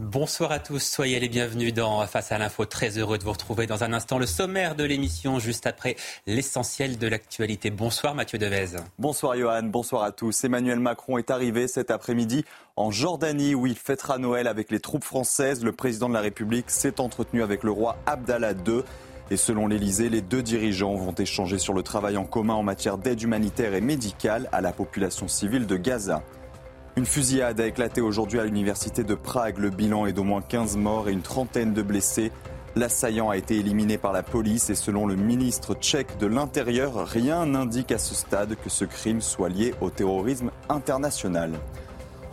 Bonsoir à tous, soyez les bienvenus dans Face à l'info. Très heureux de vous retrouver dans un instant. Le sommaire de l'émission, juste après l'essentiel de l'actualité. Bonsoir Mathieu Devez. Bonsoir Johan, bonsoir à tous. Emmanuel Macron est arrivé cet après-midi en Jordanie où il fêtera Noël avec les troupes françaises. Le président de la République s'est entretenu avec le roi Abdallah II. Et selon l'Elysée, les deux dirigeants vont échanger sur le travail en commun en matière d'aide humanitaire et médicale à la population civile de Gaza. Une fusillade a éclaté aujourd'hui à l'université de Prague. Le bilan est d'au moins 15 morts et une trentaine de blessés. L'assaillant a été éliminé par la police et selon le ministre tchèque de l'Intérieur, rien n'indique à ce stade que ce crime soit lié au terrorisme international.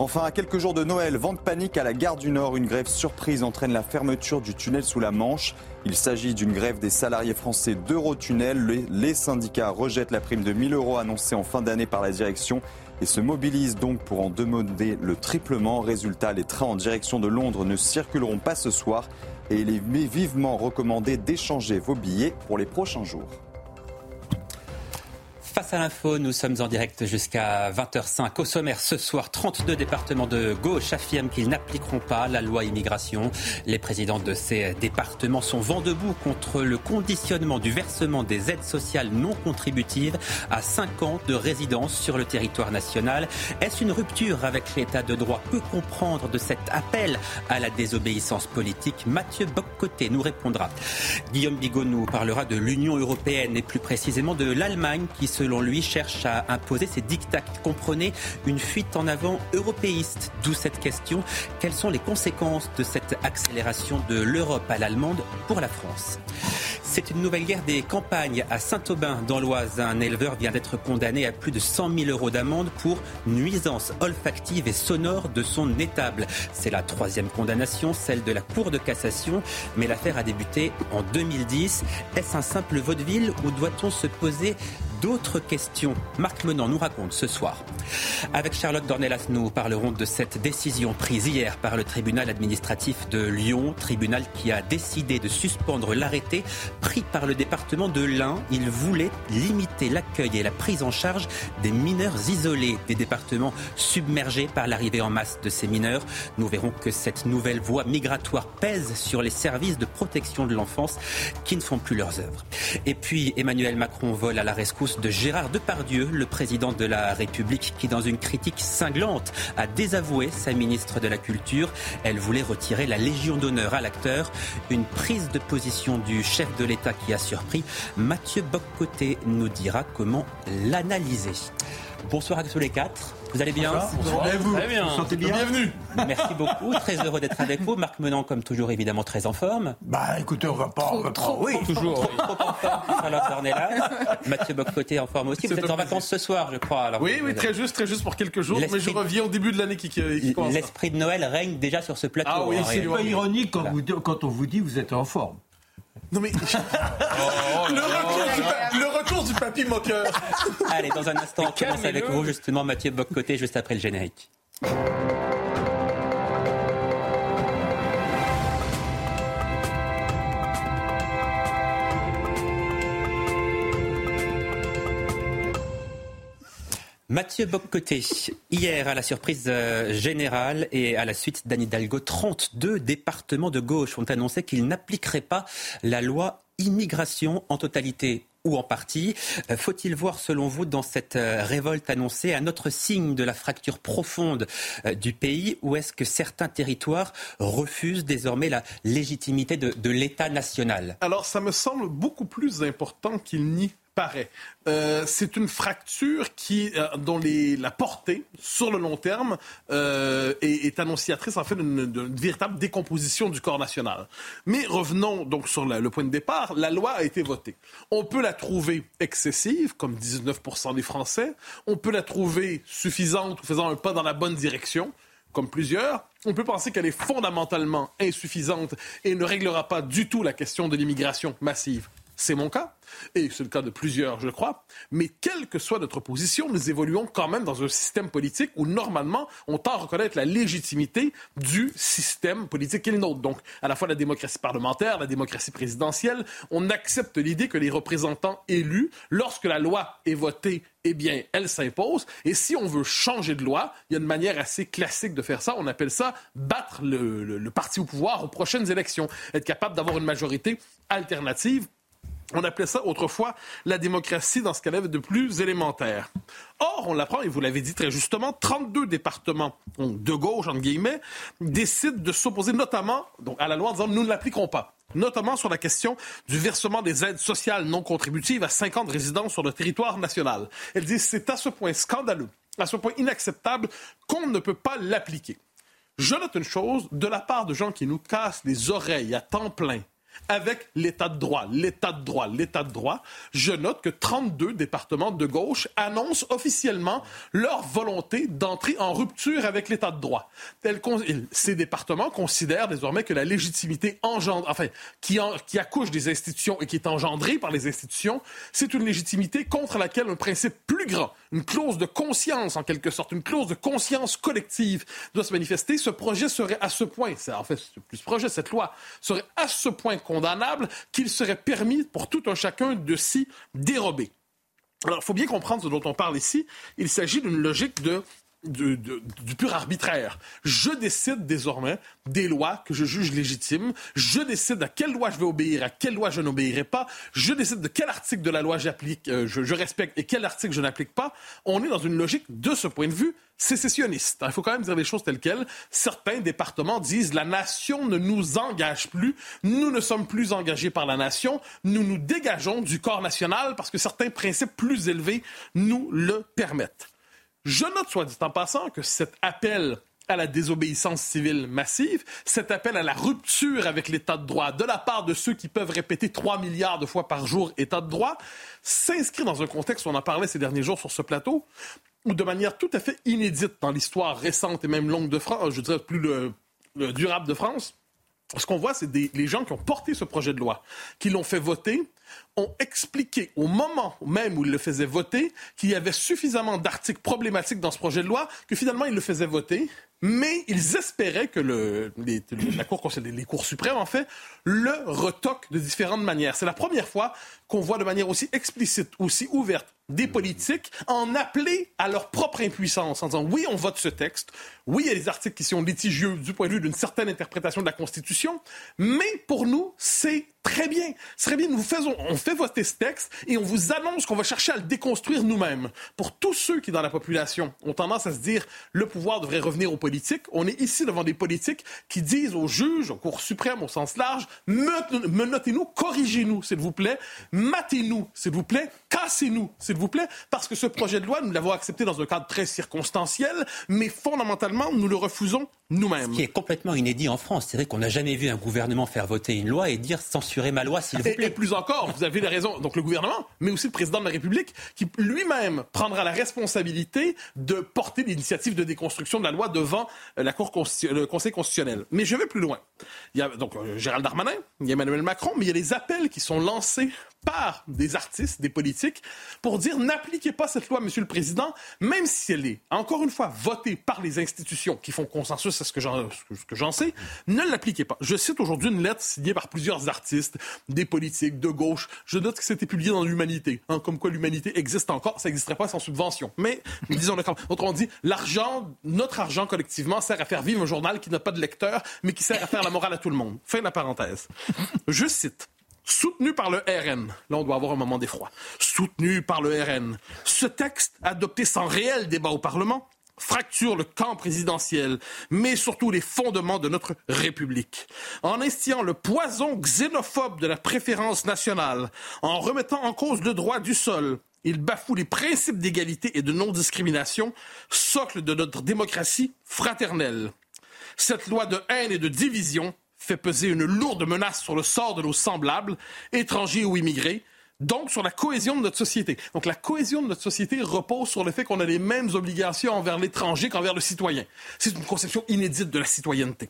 Enfin, à quelques jours de Noël, vente panique à la gare du Nord. Une grève surprise entraîne la fermeture du tunnel sous la Manche. Il s'agit d'une grève des salariés français d'Eurotunnel. Les syndicats rejettent la prime de 1000 euros annoncée en fin d'année par la direction et se mobilisent donc pour en demander le triplement. Résultat, les trains en direction de Londres ne circuleront pas ce soir et il est vivement recommandé d'échanger vos billets pour les prochains jours. Face à l'info, nous sommes en direct jusqu'à 20h05. Au sommaire, ce soir, 32 départements de gauche affirment qu'ils n'appliqueront pas la loi immigration. Les présidents de ces départements sont vent debout contre le conditionnement du versement des aides sociales non contributives à 5 ans de résidence sur le territoire national. Est-ce une rupture avec l'état de droit? Que comprendre de cet appel à la désobéissance politique? Mathieu Boccoté nous répondra. Guillaume Bigot nous parlera de l'Union européenne et plus précisément de l'Allemagne qui se selon lui, cherche à imposer ses dictats. Comprenez une fuite en avant européiste. D'où cette question. Quelles sont les conséquences de cette accélération de l'Europe à l'allemande pour la France? C'est une nouvelle guerre des campagnes à Saint-Aubin dans l'Oise. Un éleveur vient d'être condamné à plus de 100 000 euros d'amende pour nuisance olfactive et sonore de son étable. C'est la troisième condamnation, celle de la Cour de cassation, mais l'affaire a débuté en 2010. Est-ce un simple vaudeville ou doit-on se poser d'autres questions. Marc Menant nous raconte ce soir. Avec Charlotte Dornelas, nous parlerons de cette décision prise hier par le tribunal administratif de Lyon, tribunal qui a décidé de suspendre l'arrêté pris par le département de l'Ain. Il voulait limiter l'accueil et la prise en charge des mineurs isolés, des départements submergés par l'arrivée en masse de ces mineurs. Nous verrons que cette nouvelle voie migratoire pèse sur les services de protection de l'enfance qui ne font plus leurs œuvres. Et puis Emmanuel Macron vole à la rescousse de Gérard Depardieu, le président de la République, qui, dans une critique cinglante, a désavoué sa ministre de la Culture. Elle voulait retirer la Légion d'honneur à l'acteur. Une prise de position du chef de l'État qui a surpris. Mathieu Boccoté nous dira comment l'analyser. Bonsoir à tous les quatre. Vous allez bien Bonsoir. Vous, très bien. Vous bien Bienvenue. Merci beaucoup. Très heureux d'être avec vous. Marc Menant, comme toujours, évidemment, très en forme. Bah, écoutez, on va pas. Trop, trop, oui, toujours. Trop, trop en forme. Alors, Mathieu Boccoté en forme aussi. Vous êtes en vacances ce soir, je crois. Alors, oui, oui, très juste, très juste pour quelques jours. Mais je reviens au début de l'année qui, qui commence. L'esprit de Noël règne déjà sur ce plateau. Ah oui, c'est pas ironique quand, vous, quand on vous dit vous êtes en forme. Non mais oh, le, retour du, le, retour du, papy moqueur. Allez, dans un instant, on commence avec vous justement Mathieu Boccoté juste après le générique. Mathieu Boccoté, hier à la surprise euh, générale et à la suite d'Anne Hidalgo, 32 départements de gauche ont annoncé qu'ils n'appliqueraient pas la loi immigration en totalité ou en partie. Euh, faut-il voir, selon vous, dans cette euh, révolte annoncée, un autre signe de la fracture profonde du pays ou est-ce que certains territoires refusent désormais la légitimité de, l'État national? Alors, ça me semble beaucoup plus important qu'il nie Euh, c'est une fracture qui, euh, dont la portée sur le long terme euh, est, annonciatrice en fait d'une véritable décomposition du corps national. Mais revenons donc sur le point de départ. La loi a été votée. On peut la trouver excessive, comme 19% des Français. On peut la trouver suffisante ou faisant un pas dans la bonne direction comme plusieurs. On peut penser qu'elle est fondamentalement insuffisante et ne réglera pas du tout la question de l'immigration massive. C'est mon cas, et c'est le cas de plusieurs, je crois. Mais quelle que soit notre position, nous évoluons quand même dans un système politique où, normalement, on tend à reconnaître la légitimité du système politique qui est le nôtre. Donc, à la fois la démocratie parlementaire, la démocratie présidentielle, on accepte l'idée que les représentants élus, lorsque la loi est votée, eh bien, elle s'impose. Et si on veut changer de loi, il y a une manière assez classique de faire ça. On appelle ça battre le, le, le parti au pouvoir aux prochaines élections. Être capable d'avoir une majorité alternative on appelait ça autrefois la démocratie dans ce qu'elle avait de plus élémentaire. Or, on l'apprend, et vous l'avez dit très justement, 32 départements de gauche, entre guillemets, décident de s'opposer notamment donc, à la loi en disant nous ne l'appliquerons pas notamment sur la question du versement des aides sociales non contributives à 50 résidents sur le territoire national. Elle dit c'est à ce point scandaleux, à ce point inacceptable qu'on ne peut pas l'appliquer. Je note une chose, de la part de gens qui nous cassent les oreilles à temps plein avec l'état de droit, l'état de droit, l'état de droit, je note que 32 départements de gauche annoncent officiellement leur volonté d'entrer en rupture avec l'état de droit. Ces départements considèrent désormais que la légitimité engendre, enfin, qui, accouche des institutions et qui est engendrée par les institutions, c'est une légitimité contre laquelle un principe plus grand, une clause de conscience en quelque sorte, une clause de conscience collective doit se manifester. Ce projet serait à ce point, en fait, plus projet, cette loi serait à ce point condamnable qu'il serait permis pour tout un chacun de s'y dérober. Alors, il faut bien comprendre ce dont on parle ici. Il s'agit d'une logique de du, pur arbitraire. Je décide désormais des lois que je juge légitimes. Je décide à quelle loi je vais obéir, à quelle loi je n'obéirai pas. Je décide de quel article de la loi j'applique, euh, je, respecte et quel article je n'applique pas. On est dans une logique, de ce point de vue, sécessionniste. Il faut quand même dire les choses telles quelles. Certains départements disent la nation ne nous engage plus. Nous ne sommes plus engagés par la nation. Nous nous dégageons du corps national parce que certains principes plus élevés nous le permettent. Je note, soit dit en passant, que cet appel à la désobéissance civile massive, cet appel à la rupture avec l'état de droit de la part de ceux qui peuvent répéter 3 milliards de fois par jour état de droit, s'inscrit dans un contexte, on en parlait ces derniers jours sur ce plateau, où de manière tout à fait inédite dans l'histoire récente et même longue de France, je dirais plus durable de France, ce qu'on voit, c'est les gens qui ont porté ce projet de loi, qui l'ont fait voter, ont expliqué au moment même où ils le faisaient voter qu'il y avait suffisamment d'articles problématiques dans ce projet de loi que finalement ils le faisaient voter, mais ils espéraient que le, les, la cour, les cours suprêmes, en fait, le retoquent de différentes manières. C'est la première fois qu'on voit de manière aussi explicite, aussi ouverte, des politiques en appeler à leur propre impuissance, en disant oui, on vote ce texte, oui, il y a des articles qui sont litigieux du point de vue d'une certaine interprétation de la Constitution, mais pour nous, c'est très bien. Très bien, nous faisons, on fait voter ce texte et on vous annonce qu'on va chercher à le déconstruire nous-mêmes. Pour tous ceux qui, dans la population, ont tendance à se dire le pouvoir devrait revenir aux politiques, on est ici devant des politiques qui disent aux juges, aux cours suprêmes au sens large, menotez-nous, corrigez-nous, s'il vous plaît, matez-nous, s'il vous plaît, cassez-nous, s'il vous plaît, parce que ce projet de loi, nous l'avons accepté dans un cadre très circonstanciel, mais fondamentalement, nous le refusons nous-mêmes. Ce qui est complètement inédit en France. C'est vrai qu'on n'a jamais vu un gouvernement faire voter une loi et dire censurer ma loi, s'il vous plaît. Et, plus encore, vous avez raison, donc le gouvernement, mais aussi le président de la République, qui lui-même prendra la responsabilité de porter l'initiative de déconstruction de la loi devant euh, la Cour le Conseil constitutionnel. Mais je vais plus loin. Il y a donc euh, Gérald Darmanin, il y a Emmanuel Macron, mais il y a des appels qui sont lancés par des artistes, des politiques, pour dire n'appliquez pas cette loi, Monsieur le Président, même si elle est, encore une fois, votée par les institutions qui font consensus, c'est ce que j'en sais, ne l'appliquez pas. Je cite aujourd'hui une lettre signée par plusieurs artistes, des politiques de gauche. Je note que c'était publié dans l'Humanité, hein, comme quoi l'humanité existe encore, ça n'existerait pas sans subvention. Mais, disons le autrement dit, l'argent, notre argent collectivement sert à faire vivre un journal qui n'a pas de lecteur, mais qui sert à faire la morale à tout le monde. Fin de la parenthèse. Je cite soutenu par le RN. Là, on doit avoir un moment d'effroi. Soutenu par le RN. Ce texte, adopté sans réel débat au Parlement, fracture le camp présidentiel, mais surtout les fondements de notre République. En instillant le poison xénophobe de la préférence nationale, en remettant en cause le droit du sol, il bafoue les principes d'égalité et de non-discrimination, socle de notre démocratie fraternelle. Cette loi de haine et de division fait peser une lourde menace sur le sort de nos semblables, étrangers ou immigrés, donc sur la cohésion de notre société. Donc la cohésion de notre société repose sur le fait qu'on a les mêmes obligations envers l'étranger qu'envers le citoyen. C'est une conception inédite de la citoyenneté.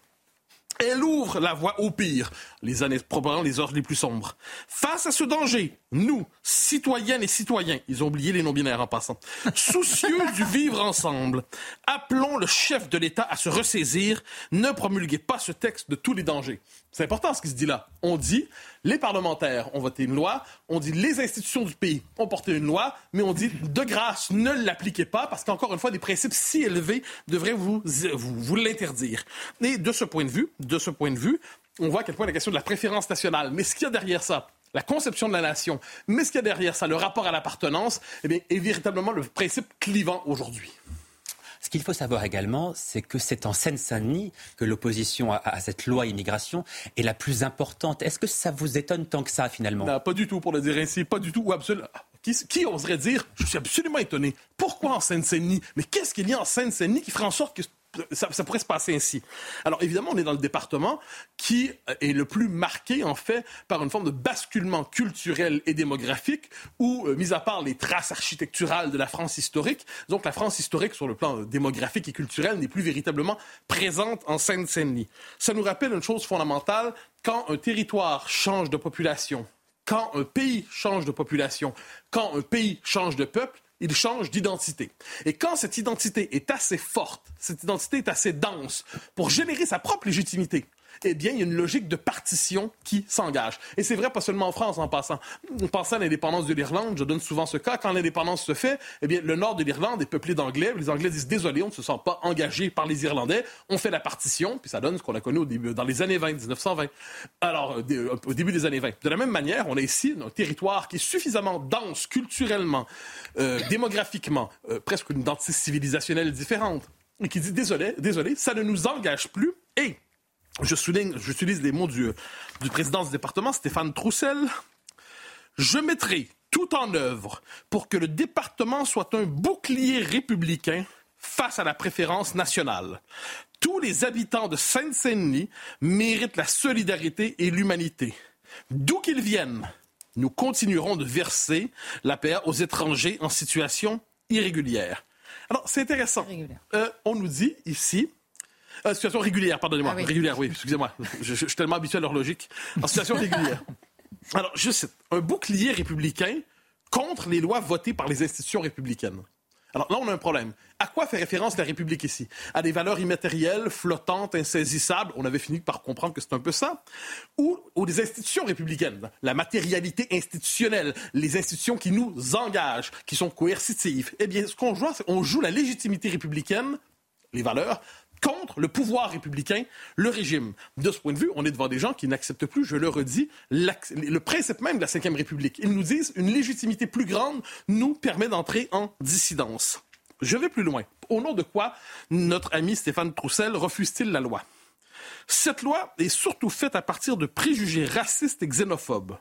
Elle ouvre la voie au pire, les années, probablement les heures les plus sombres. Face à ce danger, nous, citoyennes et citoyens, ils ont oublié les non-binaires en passant, soucieux du vivre ensemble, appelons le chef de l'État à se ressaisir, ne promulguez pas ce texte de tous les dangers. C'est important ce qui se dit là. On dit les parlementaires ont voté une loi, on dit les institutions du pays ont porté une loi, mais on dit de grâce ne l'appliquez pas parce qu'encore une fois des principes si élevés devraient vous, vous, vous l'interdire. Et de ce point de vue, de ce point de vue, on voit à quel point la question de la préférence nationale, mais ce qu'il y a derrière ça, la conception de la nation, mais ce qu'il y a derrière ça, le rapport à l'appartenance, eh est véritablement le principe clivant aujourd'hui. Ce qu'il faut savoir également, c'est que c'est en Seine-Saint-Denis que l'opposition à, cette loi immigration est la plus importante. Est-ce que ça vous étonne tant que ça, finalement? Non, pas du tout, pour le dire ainsi. Pas du tout, ou absolument. Qui, qui, oserait dire, je suis absolument étonné, pourquoi en Seine-Saint-Denis? Mais qu'est-ce qu'il y a en Seine-Saint-Denis qui ferait en sorte que ça, pourrait se passer ainsi. Alors évidemment, on est dans le département qui est le plus marqué en fait par une forme de basculement culturel et démographique où, euh, mis à part les traces architecturales de la France historique, donc la France historique sur le plan démographique et culturel n'est plus véritablement présente en Seine-Saint-Denis. Ça nous rappelle une chose fondamentale, quand un territoire change de population, quand un pays change de population, quand un pays change de peuple, il change d'identité. Et quand cette identité est assez forte, cette identité est assez dense pour générer sa propre légitimité, eh bien, il y a une logique de partition qui s'engage. Et c'est vrai pas seulement en France en passant. En passant à l'indépendance de l'Irlande, je donne souvent ce cas, quand l'indépendance se fait, eh bien, le nord de l'Irlande est peuplé d'Anglais. Les Anglais disent désolé, on ne se sent pas engagé par les Irlandais. On fait la partition, puis ça donne ce qu'on a connu au début, dans les années 20, 1920. Alors, euh, euh, au début des années 20. De la même manière, on a ici un territoire qui est suffisamment dense culturellement, euh, démographiquement, presque une identité civilisationnelle différente, et qui dit désolé, désolé, ça ne nous engage plus. Et je souligne, j'utilise les mots du, du président du département, Stéphane Troussel. Je mettrai tout en œuvre pour que le département soit un bouclier républicain face à la préférence nationale. Tous les habitants de Seine-Saint-Denis méritent la solidarité et l'humanité. D'où qu'ils viennent, nous continuerons de verser la paix aux étrangers en situation irrégulière. Alors, c'est intéressant. Euh, on nous dit ici euh, situation régulière, pardonnez-moi. Ah régulière, oui, excusez-moi. Je, suis tellement habitué à leur logique. En situation régulière. Alors, je cite, un bouclier républicain contre les lois votées par les institutions républicaines. Alors là, on a un problème. À quoi fait référence la République ici? À des valeurs immatérielles, flottantes, insaisissables On avait fini par comprendre que c'est un peu ça. Ou, ou des institutions républicaines La matérialité institutionnelle, les institutions qui nous engagent, qui sont coercitives? Eh bien, ce qu'on joue, c'est on joue la légitimité républicaine, les valeurs, contre le pouvoir républicain, le régime. De ce point de vue, on est devant des gens qui n'acceptent plus, je le redis, le principe même de la Ve République. Ils nous disent une légitimité plus grande nous permet d'entrer en dissidence. Je vais plus loin. Au nom de quoi notre ami Stéphane Troussel refuse-t-il la loi? Cette loi est surtout faite à partir de préjugés racistes et xénophobes.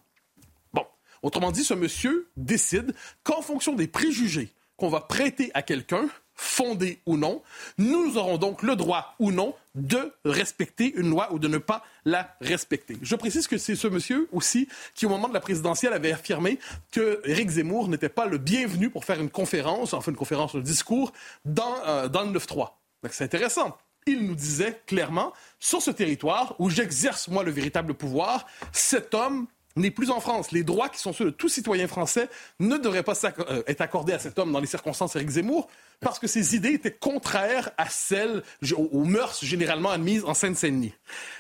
Bon, autrement dit, ce monsieur décide qu'en fonction des préjugés qu'on va prêter à quelqu'un, fondée ou non, nous aurons donc le droit ou non de respecter une loi ou de ne pas la respecter. Je précise que c'est ce monsieur aussi qui, au moment de la présidentielle, avait affirmé que Éric Zemmour n'était pas le bienvenu pour faire une conférence, enfin une conférence, un discours dans, euh, dans le 9-3. C'est intéressant. Il nous disait clairement, sur ce territoire où j'exerce moi le véritable pouvoir, cet homme n'est plus en France. Les droits qui sont ceux de tout citoyen français ne devraient pas euh, être accordés à cet homme dans les circonstances Éric Zemmour parce que ses idées étaient contraires à celles, aux, mœurs généralement admises en Seine-Saint-Denis.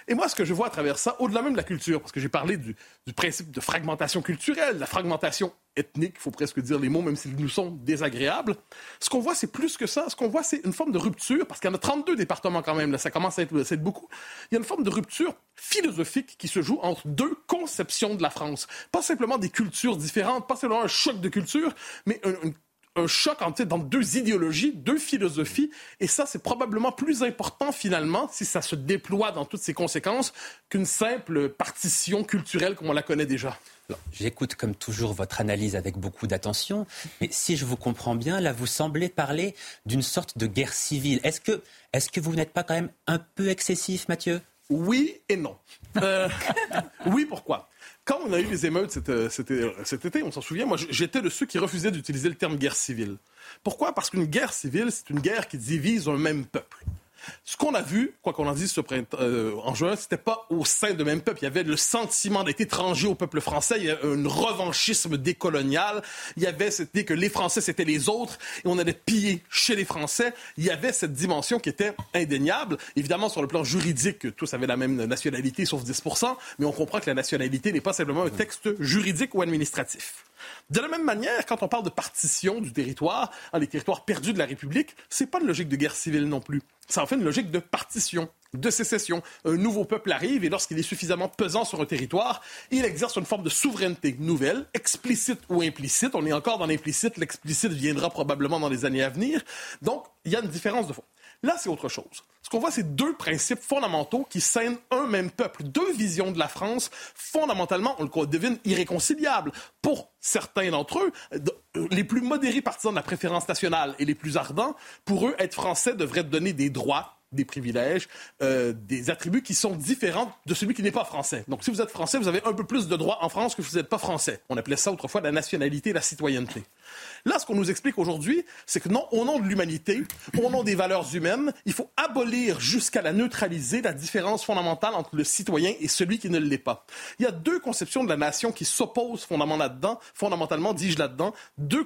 Et moi, ce que je vois à travers ça, au-delà même de la culture, parce que j'ai parlé du, principe de fragmentation culturelle, la fragmentation ethnique, il faut presque dire les mots, même s'ils nous sont désagréables, ce qu'on voit, c'est plus que ça. Ce qu'on voit, c'est une forme de rupture, parce qu'il y en a 32 départements quand même, là, ça commence à être, beaucoup. Il y a une forme de rupture philosophique qui se joue entre deux conceptions de la France. Pas simplement des cultures différentes, pas simplement un choc de culture, mais une un choc entre, dans deux idéologies, deux philosophies. Et ça, c'est probablement plus important finalement, si ça se déploie dans toutes ses conséquences, qu'une simple partition culturelle comme on la connaît déjà. J'écoute comme toujours votre analyse avec beaucoup d'attention, mais si je vous comprends bien, là, vous semblez parler d'une sorte de guerre civile. Est-ce que, est que vous n'êtes pas quand même un peu excessif, Mathieu? Oui et non. Euh, oui, pourquoi? Quand on a eu les émeutes cet, euh, euh, cet été, on s'en souvient, moi j'étais de ceux qui refusaient d'utiliser le terme guerre civile. Pourquoi? Parce qu'une guerre civile, c'est une guerre qui divise un même peuple. Ce qu'on a vu, quoi qu'on en dise ce printemps, euh, en juin, c'était pas au sein de même peuple. Il y avait le sentiment d'être étranger au peuple français. Il y avait un revanchisme décolonial. Il y avait cette idée que les Français c'était les autres et on allait piller chez les Français. Il y avait cette dimension qui était indéniable. Évidemment, sur le plan juridique, tous avaient la même nationalité, sauf 10%, mais on comprend que la nationalité n'est pas simplement un texte juridique ou administratif. De la même manière, quand on parle de partition du territoire, hein, les territoires perdus de la République, c'est pas une logique de guerre civile non plus. Ça en fait une logique de partition, de sécession. Un nouveau peuple arrive et lorsqu'il est suffisamment pesant sur un territoire, il exerce une forme de souveraineté nouvelle, explicite ou implicite. On est encore dans l'implicite, l'explicite viendra probablement dans les années à venir. Donc, il y a une différence de fond. Là, c'est autre chose. Ce qu'on voit, c'est deux principes fondamentaux qui scènent un même peuple, deux visions de la France fondamentalement, on le devine, irréconciliables. Pour certains d'entre eux, les plus modérés partisans de la préférence nationale et les plus ardents, pour eux, être français devrait donner des droits des privilèges, euh, des attributs qui sont différents de celui qui n'est pas français. Donc, si vous êtes français, vous avez un peu plus de droits en France que si vous n'êtes pas français. On appelait ça autrefois la nationalité, la citoyenneté. Là, ce qu'on nous explique aujourd'hui, c'est que non, au nom de l'humanité, au nom des valeurs humaines, il faut abolir jusqu'à la neutraliser la différence fondamentale entre le citoyen et celui qui ne l'est pas. Il y a deux conceptions de la nation qui s'opposent fondamentalement fondamentalement, dis-je là-dedans, deux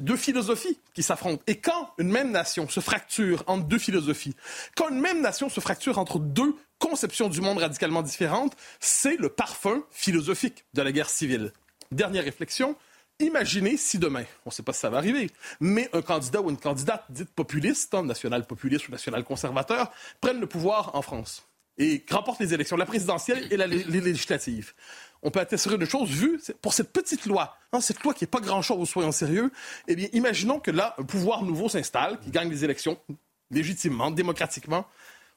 deux philosophies qui s'affrontent. Et quand une même nation se fracture entre deux philosophies, quand une même nation se fracture entre deux conceptions du monde radicalement différentes, c'est le parfum philosophique de la guerre civile. Dernière réflexion, Imaginez si demain, on ne sait pas si ça va arriver, mais un candidat ou une candidate dite populiste, hein, national populiste ou national conservateur, prennent le pouvoir en France et remportent les élections, la présidentielle et la, les législatives. On peut attester de choses vues pour cette petite loi, hein, cette loi qui n'est pas grand-chose, soyons sérieux. Eh bien, imaginons que là, un pouvoir nouveau s'installe, qui gagne les élections légitimement, démocratiquement,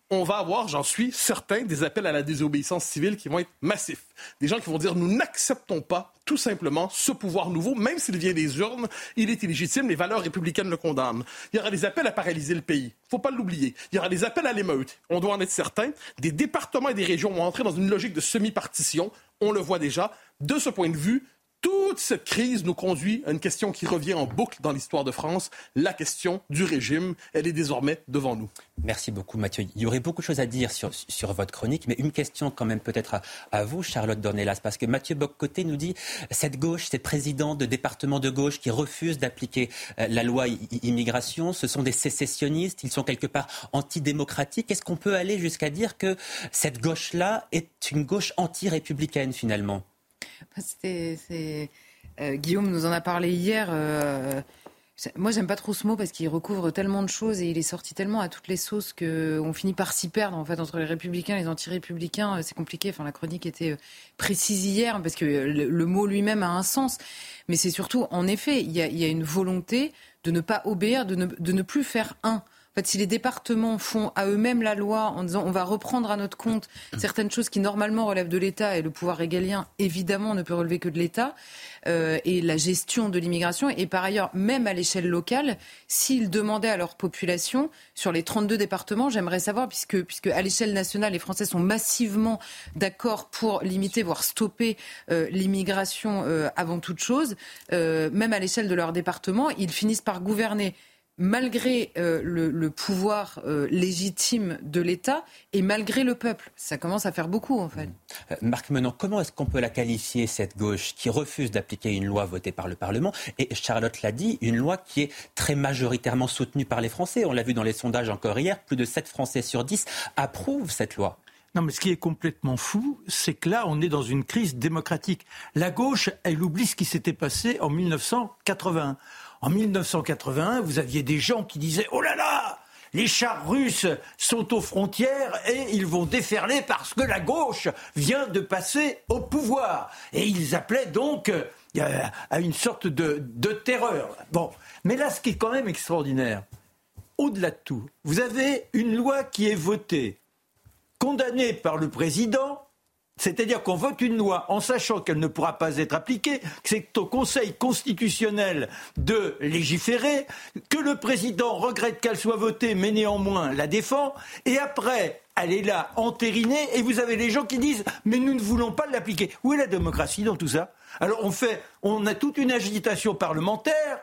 on va avoir, j'en suis certain, des appels à la désobéissance civile qui vont être massifs. Des gens qui vont dire nous n'acceptons pas tout simplement ce pouvoir nouveau, même s'il vient des urnes, il est illégitime, les valeurs républicaines le condamnent. Il y aura des appels à paralyser le pays. Faut pas l'oublier. Il y aura des appels à l'émeute. On doit en être certain. Des départements et des régions vont entrer dans une logique de semi-partition. On le voit déjà. De ce point de vue, toute cette crise nous conduit à une question qui revient en boucle dans l'histoire de France, la question du régime. Elle est désormais devant nous. Merci beaucoup Mathieu. Il y aurait beaucoup de choses à dire sur, votre chronique, mais une question quand même peut-être à, vous, Charlotte Dornelas, parce que Mathieu Boccoté nous dit cette gauche, ces présidents de départements de gauche qui refusent d'appliquer euh, la loi immigration, ce sont des sécessionnistes, ils sont quelque part antidémocratiques. Est-ce qu'on peut aller jusqu'à dire que cette gauche-là est une gauche anti-républicaine finalement? Euh, Guillaume nous en a parlé hier. Euh, moi, j'aime pas trop ce mot parce qu'il recouvre tellement de choses et il est sorti tellement à toutes les sauces qu'on finit par s'y perdre en fait entre les républicains et les anti-républicains. C'est compliqué. Enfin, la chronique était euh, précise hier parce que le, mot lui-même a un sens. Mais c'est surtout, en effet, il y, a, une volonté de ne pas obéir, de ne plus faire un. En fait, si les départements font à eux-mêmes la loi en disant on va reprendre à notre compte certaines choses qui normalement relèvent de l'État et le pouvoir régalien évidemment ne peut relever que de l'État euh, et la gestion de l'immigration. Et par ailleurs même à l'échelle locale s'ils demandaient à leur population sur les 32 départements j'aimerais savoir puisque puisque à l'échelle nationale les Français sont massivement d'accord pour limiter voire stopper euh, l'immigration euh, avant toute chose même à l'échelle de leur département ils finissent par gouverner malgré euh, le, pouvoir euh, légitime de l'État et malgré le peuple. Ça commence à faire beaucoup, en fait. Euh, Marc Menant, comment est-ce qu'on peut la qualifier, cette gauche qui refuse d'appliquer une loi votée par le Parlement Et Charlotte l'a dit, une loi qui est très majoritairement soutenue par les Français. On l'a vu dans les sondages encore hier, plus de 7 Français sur 10 approuvent cette loi. Non, mais ce qui est complètement fou, c'est que là, on est dans une crise démocratique. La gauche, elle oublie ce qui s'était passé en 1981. En 1981, vous aviez des gens qui disaient Oh là là les chars russes sont aux frontières et ils vont déferler parce que la gauche vient de passer au pouvoir. Et ils appelaient donc euh, à une sorte de, de terreur. Bon, mais là, ce qui est quand même extraordinaire, au-delà de tout, vous avez une loi qui est votée, condamnée par le président, c'est-à-dire qu'on vote une loi en sachant qu'elle ne pourra pas être appliquée, que c'est au Conseil constitutionnel de légiférer, que le président regrette qu'elle soit votée, mais néanmoins la défend, et après, elle est là entérinée, et vous avez les gens qui disent mais nous ne voulons pas l'appliquer. Où est la démocratie dans tout ça? Alors on fait, on a toute une agitation parlementaire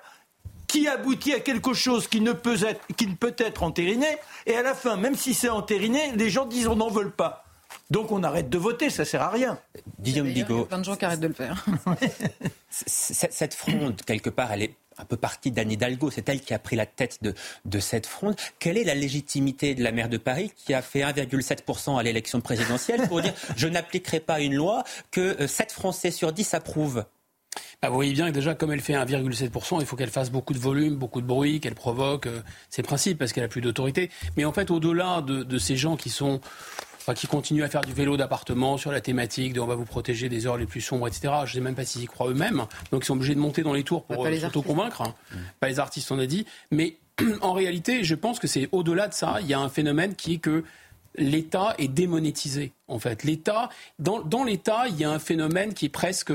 qui aboutit à quelque chose qui ne peut être, qui ne peut être entériné, et à la fin, même si c'est entériné, les gens disent on n'en veut pas. Donc on arrête de voter, ça sert à rien. Guillaume Il y a Bigot, plein de gens qui arrêtent de le faire. cette fronde, quelque part, elle est un peu partie d'Anne Hidalgo. C'est elle qui a pris la tête de, de cette fronde. Quelle est la légitimité de la maire de Paris qui a fait 1,7% à l'élection présidentielle pour dire je n'appliquerai pas une loi que euh, 7 Français sur 10 approuvent Bah, vous voyez bien que déjà, comme elle fait 1,7%, il faut qu'elle fasse beaucoup de volume, beaucoup de bruit, qu'elle provoque euh, ses principes parce qu'elle a plus d'autorité. Mais en fait, au-delà de, de ces gens qui sont enfin, qui continuent à faire du vélo d'appartement sur la thématique de on va vous protéger des heures les plus sombres, etc. Je ne sais même pas s'ils y croient eux-mêmes. Donc ils sont obligés de monter dans les tours pour Pas euh, les s'auto-convaincre. hein. Pas les artistes, on a dit. Mais en réalité, je pense que c'est au-delà de ça. Il y a un phénomène qui est que l'État est démonétisé. En fait, l'État, dans, dans l'État, il y a un phénomène qui est presque,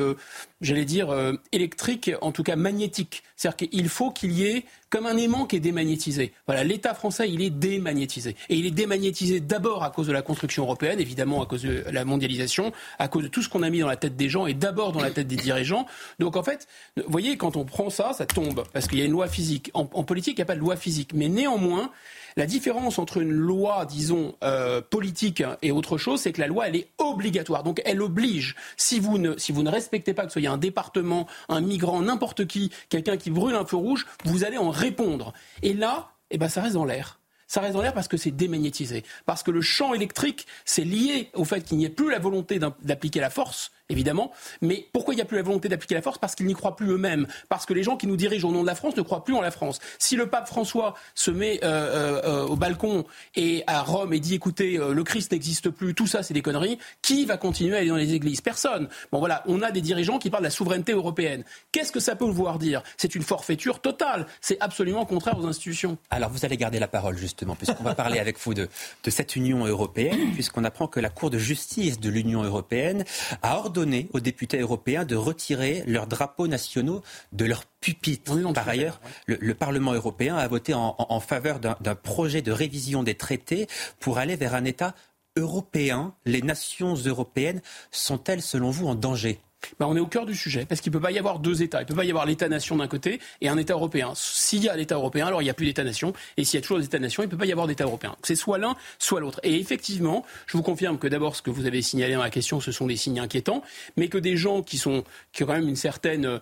j'allais dire, euh, électrique, en tout cas magnétique. C'est-à-dire qu'il faut qu'il y ait comme un aimant qui est démagnétisé. Voilà, l'État français, il est démagnétisé. Et il est démagnétisé d'abord à cause de la construction européenne, évidemment à cause de la mondialisation, à cause de tout ce qu'on a mis dans la tête des gens et d'abord dans la tête des dirigeants. Donc en fait, vous voyez, quand on prend ça, ça tombe, parce qu'il y a une loi physique. En, en politique, il n'y a pas de loi physique. Mais néanmoins, la différence entre une loi, disons, euh, politique et autre chose, c'est que la loi, elle est obligatoire. Donc, elle oblige. Si vous ne, respectez pas que ce soit un département, un migrant, n'importe qui, quelqu'un qui brûle un feu rouge, vous allez en répondre. Et là, eh ben, ça reste dans l'air. Ça reste dans l'air parce que c'est démagnétisé. Parce que le champ électrique, c'est lié au fait qu'il n'y ait plus la volonté d'appliquer la force, évidemment. Mais pourquoi il n'y a plus la volonté d'appliquer la force? Parce qu'ils n'y croient plus eux-mêmes. Parce que les gens qui nous dirigent au nom de la France ne croient plus en la France. Si le pape François se met euh, euh, euh, au balcon et à Rome et dit écoutez, le Christ n'existe plus, tout ça c'est des conneries, qui va continuer à aller dans les églises? Personne. Bon voilà, on a des dirigeants qui parlent de la souveraineté européenne. Qu'est-ce que ça peut vouloir dire? C'est une forfaiture totale. C'est absolument contraire aux institutions. Alors vous allez garder la parole justement, puisqu'on va parler avec vous de, de cette Union européenne, puisqu'on apprend que la Cour de justice de l'Union européenne a ordonné aux députés européens de retirer leurs drapeaux nationaux de leur pupitre. Par ailleurs, le, le Parlement européen a voté en, en- en faveur d'un d'un projet de révision des traités pour aller vers un État européen. Les nations européennes sont-elles, selon vous, en danger? Ben, on est au cœur du sujet, parce qu'il ne peut pas y avoir deux États. Il ne peut pas y avoir l'État-nation d'un côté et un État européen. S'il y a l'État européen, alors il n'y a plus d'État-nation. Et s'il y a toujours des États-nations, il ne peut pas y avoir d'État européen. C'est soit l'un, soit l'autre. Et effectivement, je vous confirme que d'abord, ce que vous avez signalé dans la question, ce sont des signes inquiétants, mais que des gens qui, ont quand même une certaine... euh,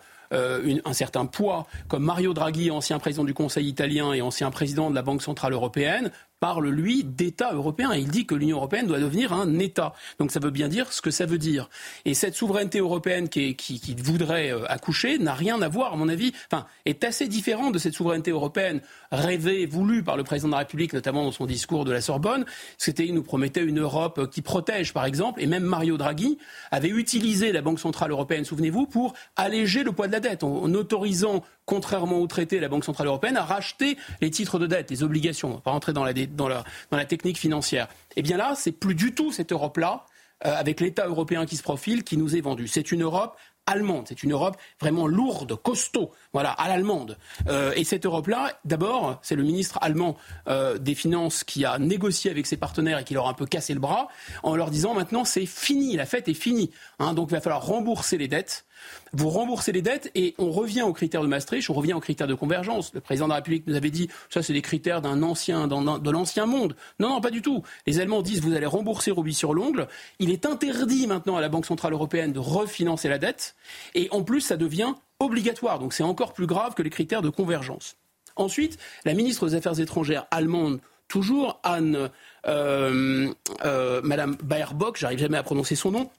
un certain poids, comme Mario Draghi, ancien président du Conseil italien et ancien président de la Banque centrale européenne, parle, lui, d'État européen. Et il dit que l'Union européenne doit devenir un État. Donc ça veut bien dire ce que ça veut dire. Et cette souveraineté européenne qui, voudrait euh, accoucher n'a rien à voir, à mon avis, enfin, est assez différente de cette souveraineté européenne rêvée, voulue par le président de la République, notamment dans son discours de la Sorbonne. C'était, il nous promettait une Europe qui protège, par exemple, et même Mario Draghi avait utilisé la Banque centrale européenne, souvenez-vous, pour alléger le poids de la dette, en autorisant, contrairement au traité, la Banque centrale européenne à racheter les titres de dette, les obligations. On va pas rentrer dans la, dans la, technique financière. Et bien là, c'est plus du tout cette Europe-là, euh, avec l'État européen qui se profile, qui nous est vendue. C'est une Europe allemande. C'est une Europe vraiment lourde, costaud, voilà, à l'allemande. Euh, et cette Europe-là, d'abord, c'est le ministre allemand euh, des Finances qui a négocié avec ses partenaires et qui leur a un peu cassé le bras en leur disant maintenant c'est fini, la fête est finie. Hein, donc il va falloir rembourser les dettes. Vous remboursez les dettes et on revient aux critères de Maastricht, on revient aux critères de convergence. Le président de la République nous avait dit ça c'est des critères d'un ancien, de l'ancien monde. Non, non, pas du tout. Les Allemands disent vous allez rembourser rubis sur l'ongle. Il est interdit maintenant à la Banque centrale européenne de refinancer la dette et en plus ça devient obligatoire. Donc c'est encore plus grave que les critères de convergence. Ensuite, la ministre des Affaires étrangères allemande, toujours Anne, euh, euh, Madame Baerbock, j'arrive jamais à prononcer son nom,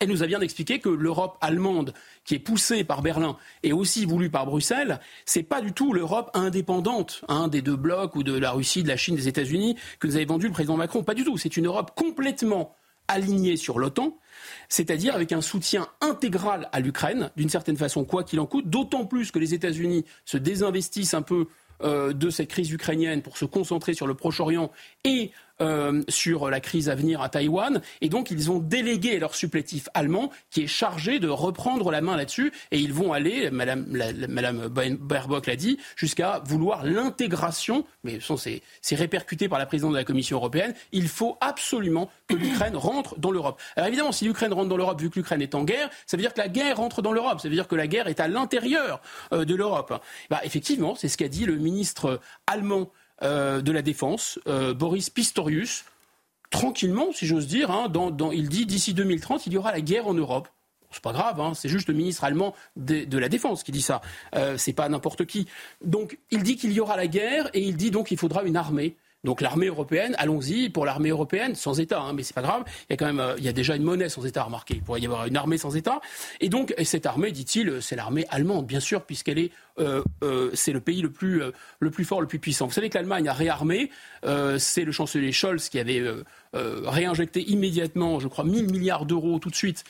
elle nous a bien expliqué que l'Europe allemande, qui est poussée par Berlin et aussi voulue par Bruxelles, c'est pas du tout l'Europe indépendante hein, des deux blocs ou de la Russie, de la Chine, des États-Unis que nous avait vendu le président Macron. Pas du tout. C'est une Europe complètement alignée sur l'OTAN, c'est-à-dire avec un soutien intégral à l'Ukraine, d'une certaine façon, quoi qu'il en coûte, d'autant plus que les États-Unis se désinvestissent un peu euh, de cette crise ukrainienne pour se concentrer sur le Proche-Orient et euh, sur la crise à venir à Taïwan. Et donc, ils ont délégué leur supplétif allemand qui est chargé de reprendre la main là-dessus. Et ils vont aller, Madame, Madame Baerbock l'a dit, jusqu'à vouloir l'intégration, mais c'est répercuté par la présidente de la Commission européenne. Il faut absolument que l'Ukraine rentre dans l'Europe. Alors évidemment, si l'Ukraine rentre dans l'Europe, vu que l'Ukraine est en guerre, ça veut dire que la guerre rentre dans l'Europe. Ça veut dire que la guerre est à l'intérieur euh, de l'Europe. Bah, effectivement, c'est ce qu'a dit le ministre allemand euh, de la Défense, euh, Boris Pistorius, tranquillement, si j'ose dire, hein, il dit d'ici 2030, il y aura la guerre en Europe. C'est pas grave, hein, c'est juste le ministre allemand de, la Défense qui dit ça. Euh, c'est pas n'importe qui. Donc, il dit qu'il y aura la guerre et il dit donc qu'il faudra une armée. Donc l'armée européenne, allons-y pour l'armée européenne sans État, hein, mais c'est pas grave. Il y a quand même, il y a déjà une monnaie sans État, remarquez. Il pourrait y avoir une armée sans État. Et donc cette armée, dit-il, c'est l'armée allemande, bien sûr, puisqu'elle est euh, euh, c'est le pays le plus, euh, le plus fort, le plus puissant. Vous savez que l'Allemagne a réarmé. c'est le chancelier Scholz qui avait réinjecté immédiatement, je crois, 1000 milliards d'euros tout de suite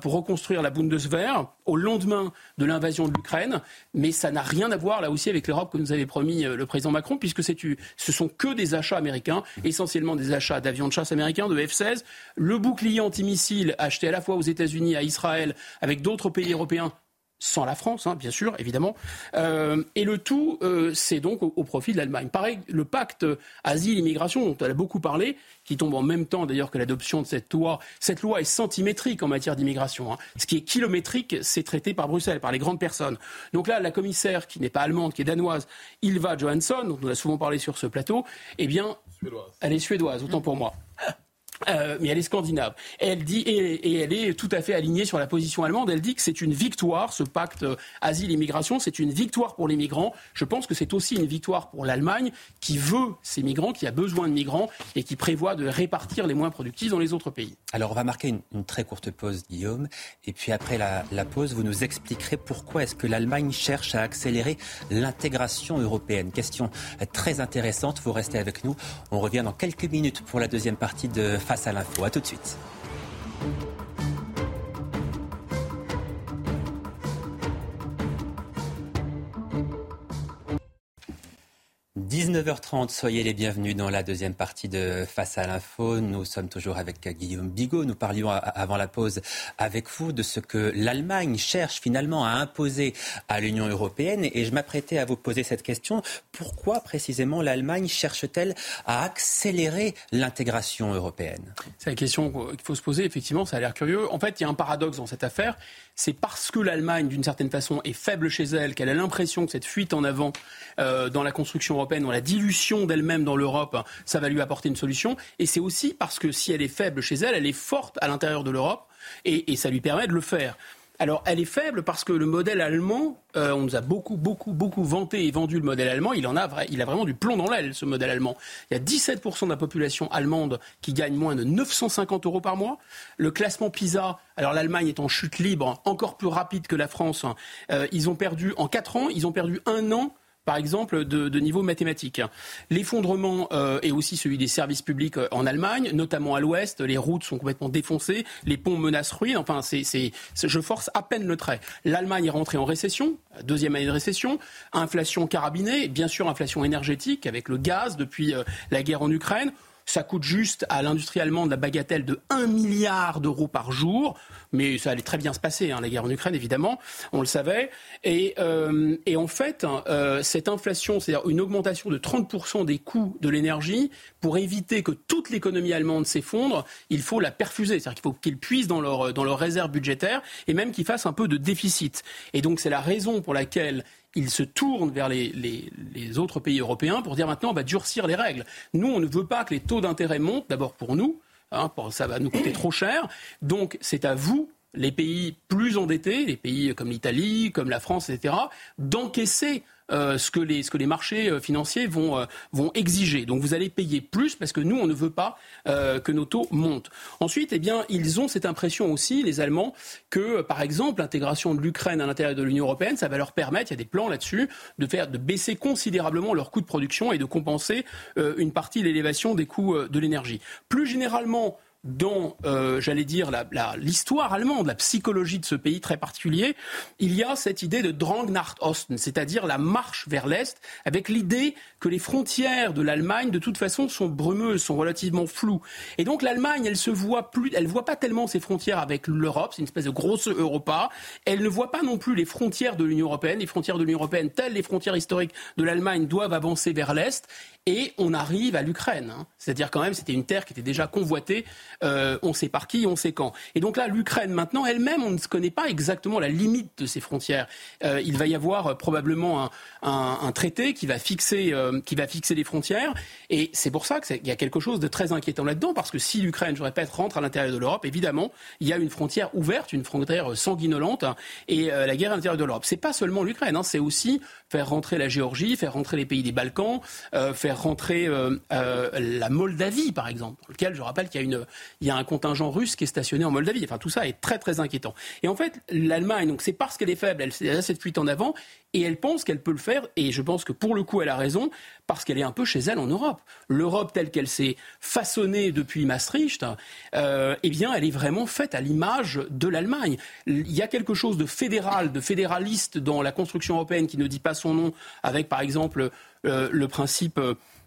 pour reconstruire la Bundeswehr au lendemain de l'invasion de l'Ukraine. Mais ça n'a rien à voir là aussi avec l'Europe que nous avait promis le président Macron, puisque ce sont que des achats américains, essentiellement des achats d'avions de chasse américains, de F-16, le bouclier antimissile acheté à la fois aux États-Unis, à Israël, avec d'autres pays européens sans la France, hein, bien sûr, évidemment. Euh, et le tout, euh, c'est donc au, profit de l'Allemagne. Pareil, le pacte asile-immigration, dont elle a beaucoup parlé, qui tombe en même temps d'ailleurs que l'adoption de cette loi. Cette loi est centimétrique en matière d'immigration. Hein. Ce qui est kilométrique, c'est traité par Bruxelles, par les grandes personnes. Donc là, la commissaire, qui n'est pas allemande, qui est danoise, Ilva Johansson, dont on a souvent parlé sur ce plateau, eh bien, elle est suédoise, autant pour moi. Euh, mais elle est scandinave. elle dit et, elle est tout à fait alignée sur la position allemande. Elle dit que c'est une victoire, ce pacte euh, asile-immigration, c'est une victoire pour les migrants. Je pense que c'est aussi une victoire pour l'Allemagne qui veut ces migrants, qui a besoin de migrants et qui prévoit de répartir les moins productifs dans les autres pays. Alors on va marquer une, très courte pause, Guillaume, et puis après la, la pause, vous nous expliquerez pourquoi est-ce que l'Allemagne cherche à accélérer l'intégration européenne. Question très intéressante. Vous restez avec nous. On revient dans quelques minutes pour la deuxième partie de face à l'info. À tout de suite. 19h30, soyez les bienvenus dans la deuxième partie de Face à l'info. Nous sommes toujours avec Guillaume Bigot. Nous parlions avant la pause avec vous de ce que l'Allemagne cherche finalement à imposer à l'Union européenne. Et je m'apprêtais à vous poser cette question. Pourquoi précisément l'Allemagne cherche-t-elle à accélérer l'intégration européenne? C'est la question qu'il faut se poser. Effectivement, ça a l'air curieux. En fait, il y a un paradoxe dans cette affaire c'est parce que l'Allemagne, d'une certaine façon, est faible chez elle, qu'elle a l'impression que cette fuite en avant euh, dans la construction européenne, dans la dilution d'elle-même dans l'Europe, ça va lui apporter une solution. Et c'est aussi parce que si elle est faible chez elle, elle est forte à l'intérieur de l'Europe, et ça lui permet de le faire. Alors, elle est faible parce que le modèle allemand, euh, on nous a beaucoup, beaucoup, beaucoup vanté et vendu le modèle allemand. Il en a, il a vraiment du plomb dans l'aile, ce modèle allemand. Il y a 17% de la population allemande qui gagne moins de 950 euros par mois. Le classement PISA, alors l'Allemagne est en chute libre, encore plus rapide que la France. Euh, ils ont perdu en 4 ans, ils ont perdu un an par exemple, de, niveau mathématique. L'effondrement euh, est aussi celui des services publics euh, en Allemagne, notamment à l'ouest. Les routes sont complètement défoncées, les ponts menacent ruine. Enfin, c'est, je force à peine le trait. L'Allemagne est rentrée en récession, deuxième année de récession, inflation carabinée, bien sûr inflation énergétique avec le gaz depuis euh, la guerre en Ukraine. Ça coûte juste à l'industrie allemande la bagatelle de 1 milliard d'euros par jour, mais ça allait très bien se passer, hein, la guerre en Ukraine évidemment, on le savait. Et, euh, en fait, euh, cette inflation, c'est-à-dire une augmentation de 30% des coûts de l'énergie, pour éviter que toute l'économie allemande s'effondre, il faut la perfuser, c'est-à-dire qu'il faut qu'ils puissent dans leur, dans leur réserve budgétaire et même qu'ils fassent un peu de déficit. Et donc c'est la raison pour laquelle il se tourne vers les, autres pays européens pour dire maintenant on va durcir les règles. Nous, on ne veut pas que les taux d'intérêt montent, d'abord pour nous, hein, ça va nous coûter trop cher. Donc c'est à vous, les pays plus endettés, les pays comme l'Italie, comme la France, etc., d'encaisser euh, ce, que les, ce que les marchés euh, financiers vont, euh, vont exiger. Donc vous allez payer plus parce que nous, on ne veut pas que nos taux montent. Ensuite, eh bien, ils ont cette impression aussi, les Allemands, que par exemple l'intégration de l'Ukraine à l'intérieur de l'Union européenne, ça va leur permettre, il y a des plans là-dessus, de faire de baisser considérablement leurs coûts de production et de compenser une partie de l'élévation des coûts de l'énergie. Plus généralement, dans, euh, j'allais dire, l'histoire allemande, la psychologie de ce pays très particulier, il y a cette idée de Drang nach Osten, c'est-à-dire la marche vers l'Est, avec l'idée que les frontières de l'Allemagne, de toute façon, sont brumeuses, sont relativement floues. Et donc l'Allemagne, elle se voit plus, elle voit pas tellement ses frontières avec l'Europe, c'est une espèce de grosse Europa. Elle ne voit pas non plus les frontières de l'Union européenne. Les frontières de l'Union européenne, telles les frontières historiques de l'Allemagne, doivent avancer vers l'Est. Et on arrive à l'Ukraine. Hein. C'est-à-dire quand même, c'était une terre qui était déjà convoitée, euh, on sait par qui, on sait quand. Et donc là, l'Ukraine, maintenant, elle-même, on ne connaît pas exactement la limite de ses frontières. Euh, il va y avoir euh, probablement un, traité qui va, fixer, qui va fixer les frontières. Et c'est pour ça qu'il y a quelque chose de très inquiétant là-dedans, parce que si l'Ukraine, je répète, rentre à l'intérieur de l'Europe, évidemment, il y a une frontière ouverte, une frontière sanguinolente, hein, et la guerre à l'intérieur de l'Europe. C'est pas seulement l'Ukraine, hein, c'est aussi faire rentrer la Géorgie, faire rentrer les pays des Balkans, faire rentrer euh, euh, la Moldavie, par exemple, dans lequel je rappelle qu'il y a, un contingent russe qui est stationné en Moldavie. Enfin, tout ça est très, très inquiétant. Et en fait, l'Allemagne, c'est parce qu'elle est faible, elle a cette fuite en avant, et elle pense qu'elle peut le faire, et je pense que pour le coup, elle a raison, parce qu'elle est un peu chez elle en Europe. L'Europe telle qu'elle s'est façonnée depuis Maastricht, euh, eh bien, elle est vraiment faite à l'image de l'Allemagne. Il y a quelque chose de fédéral, de fédéraliste dans la construction européenne qui ne dit pas son nom, avec par exemple euh, le principe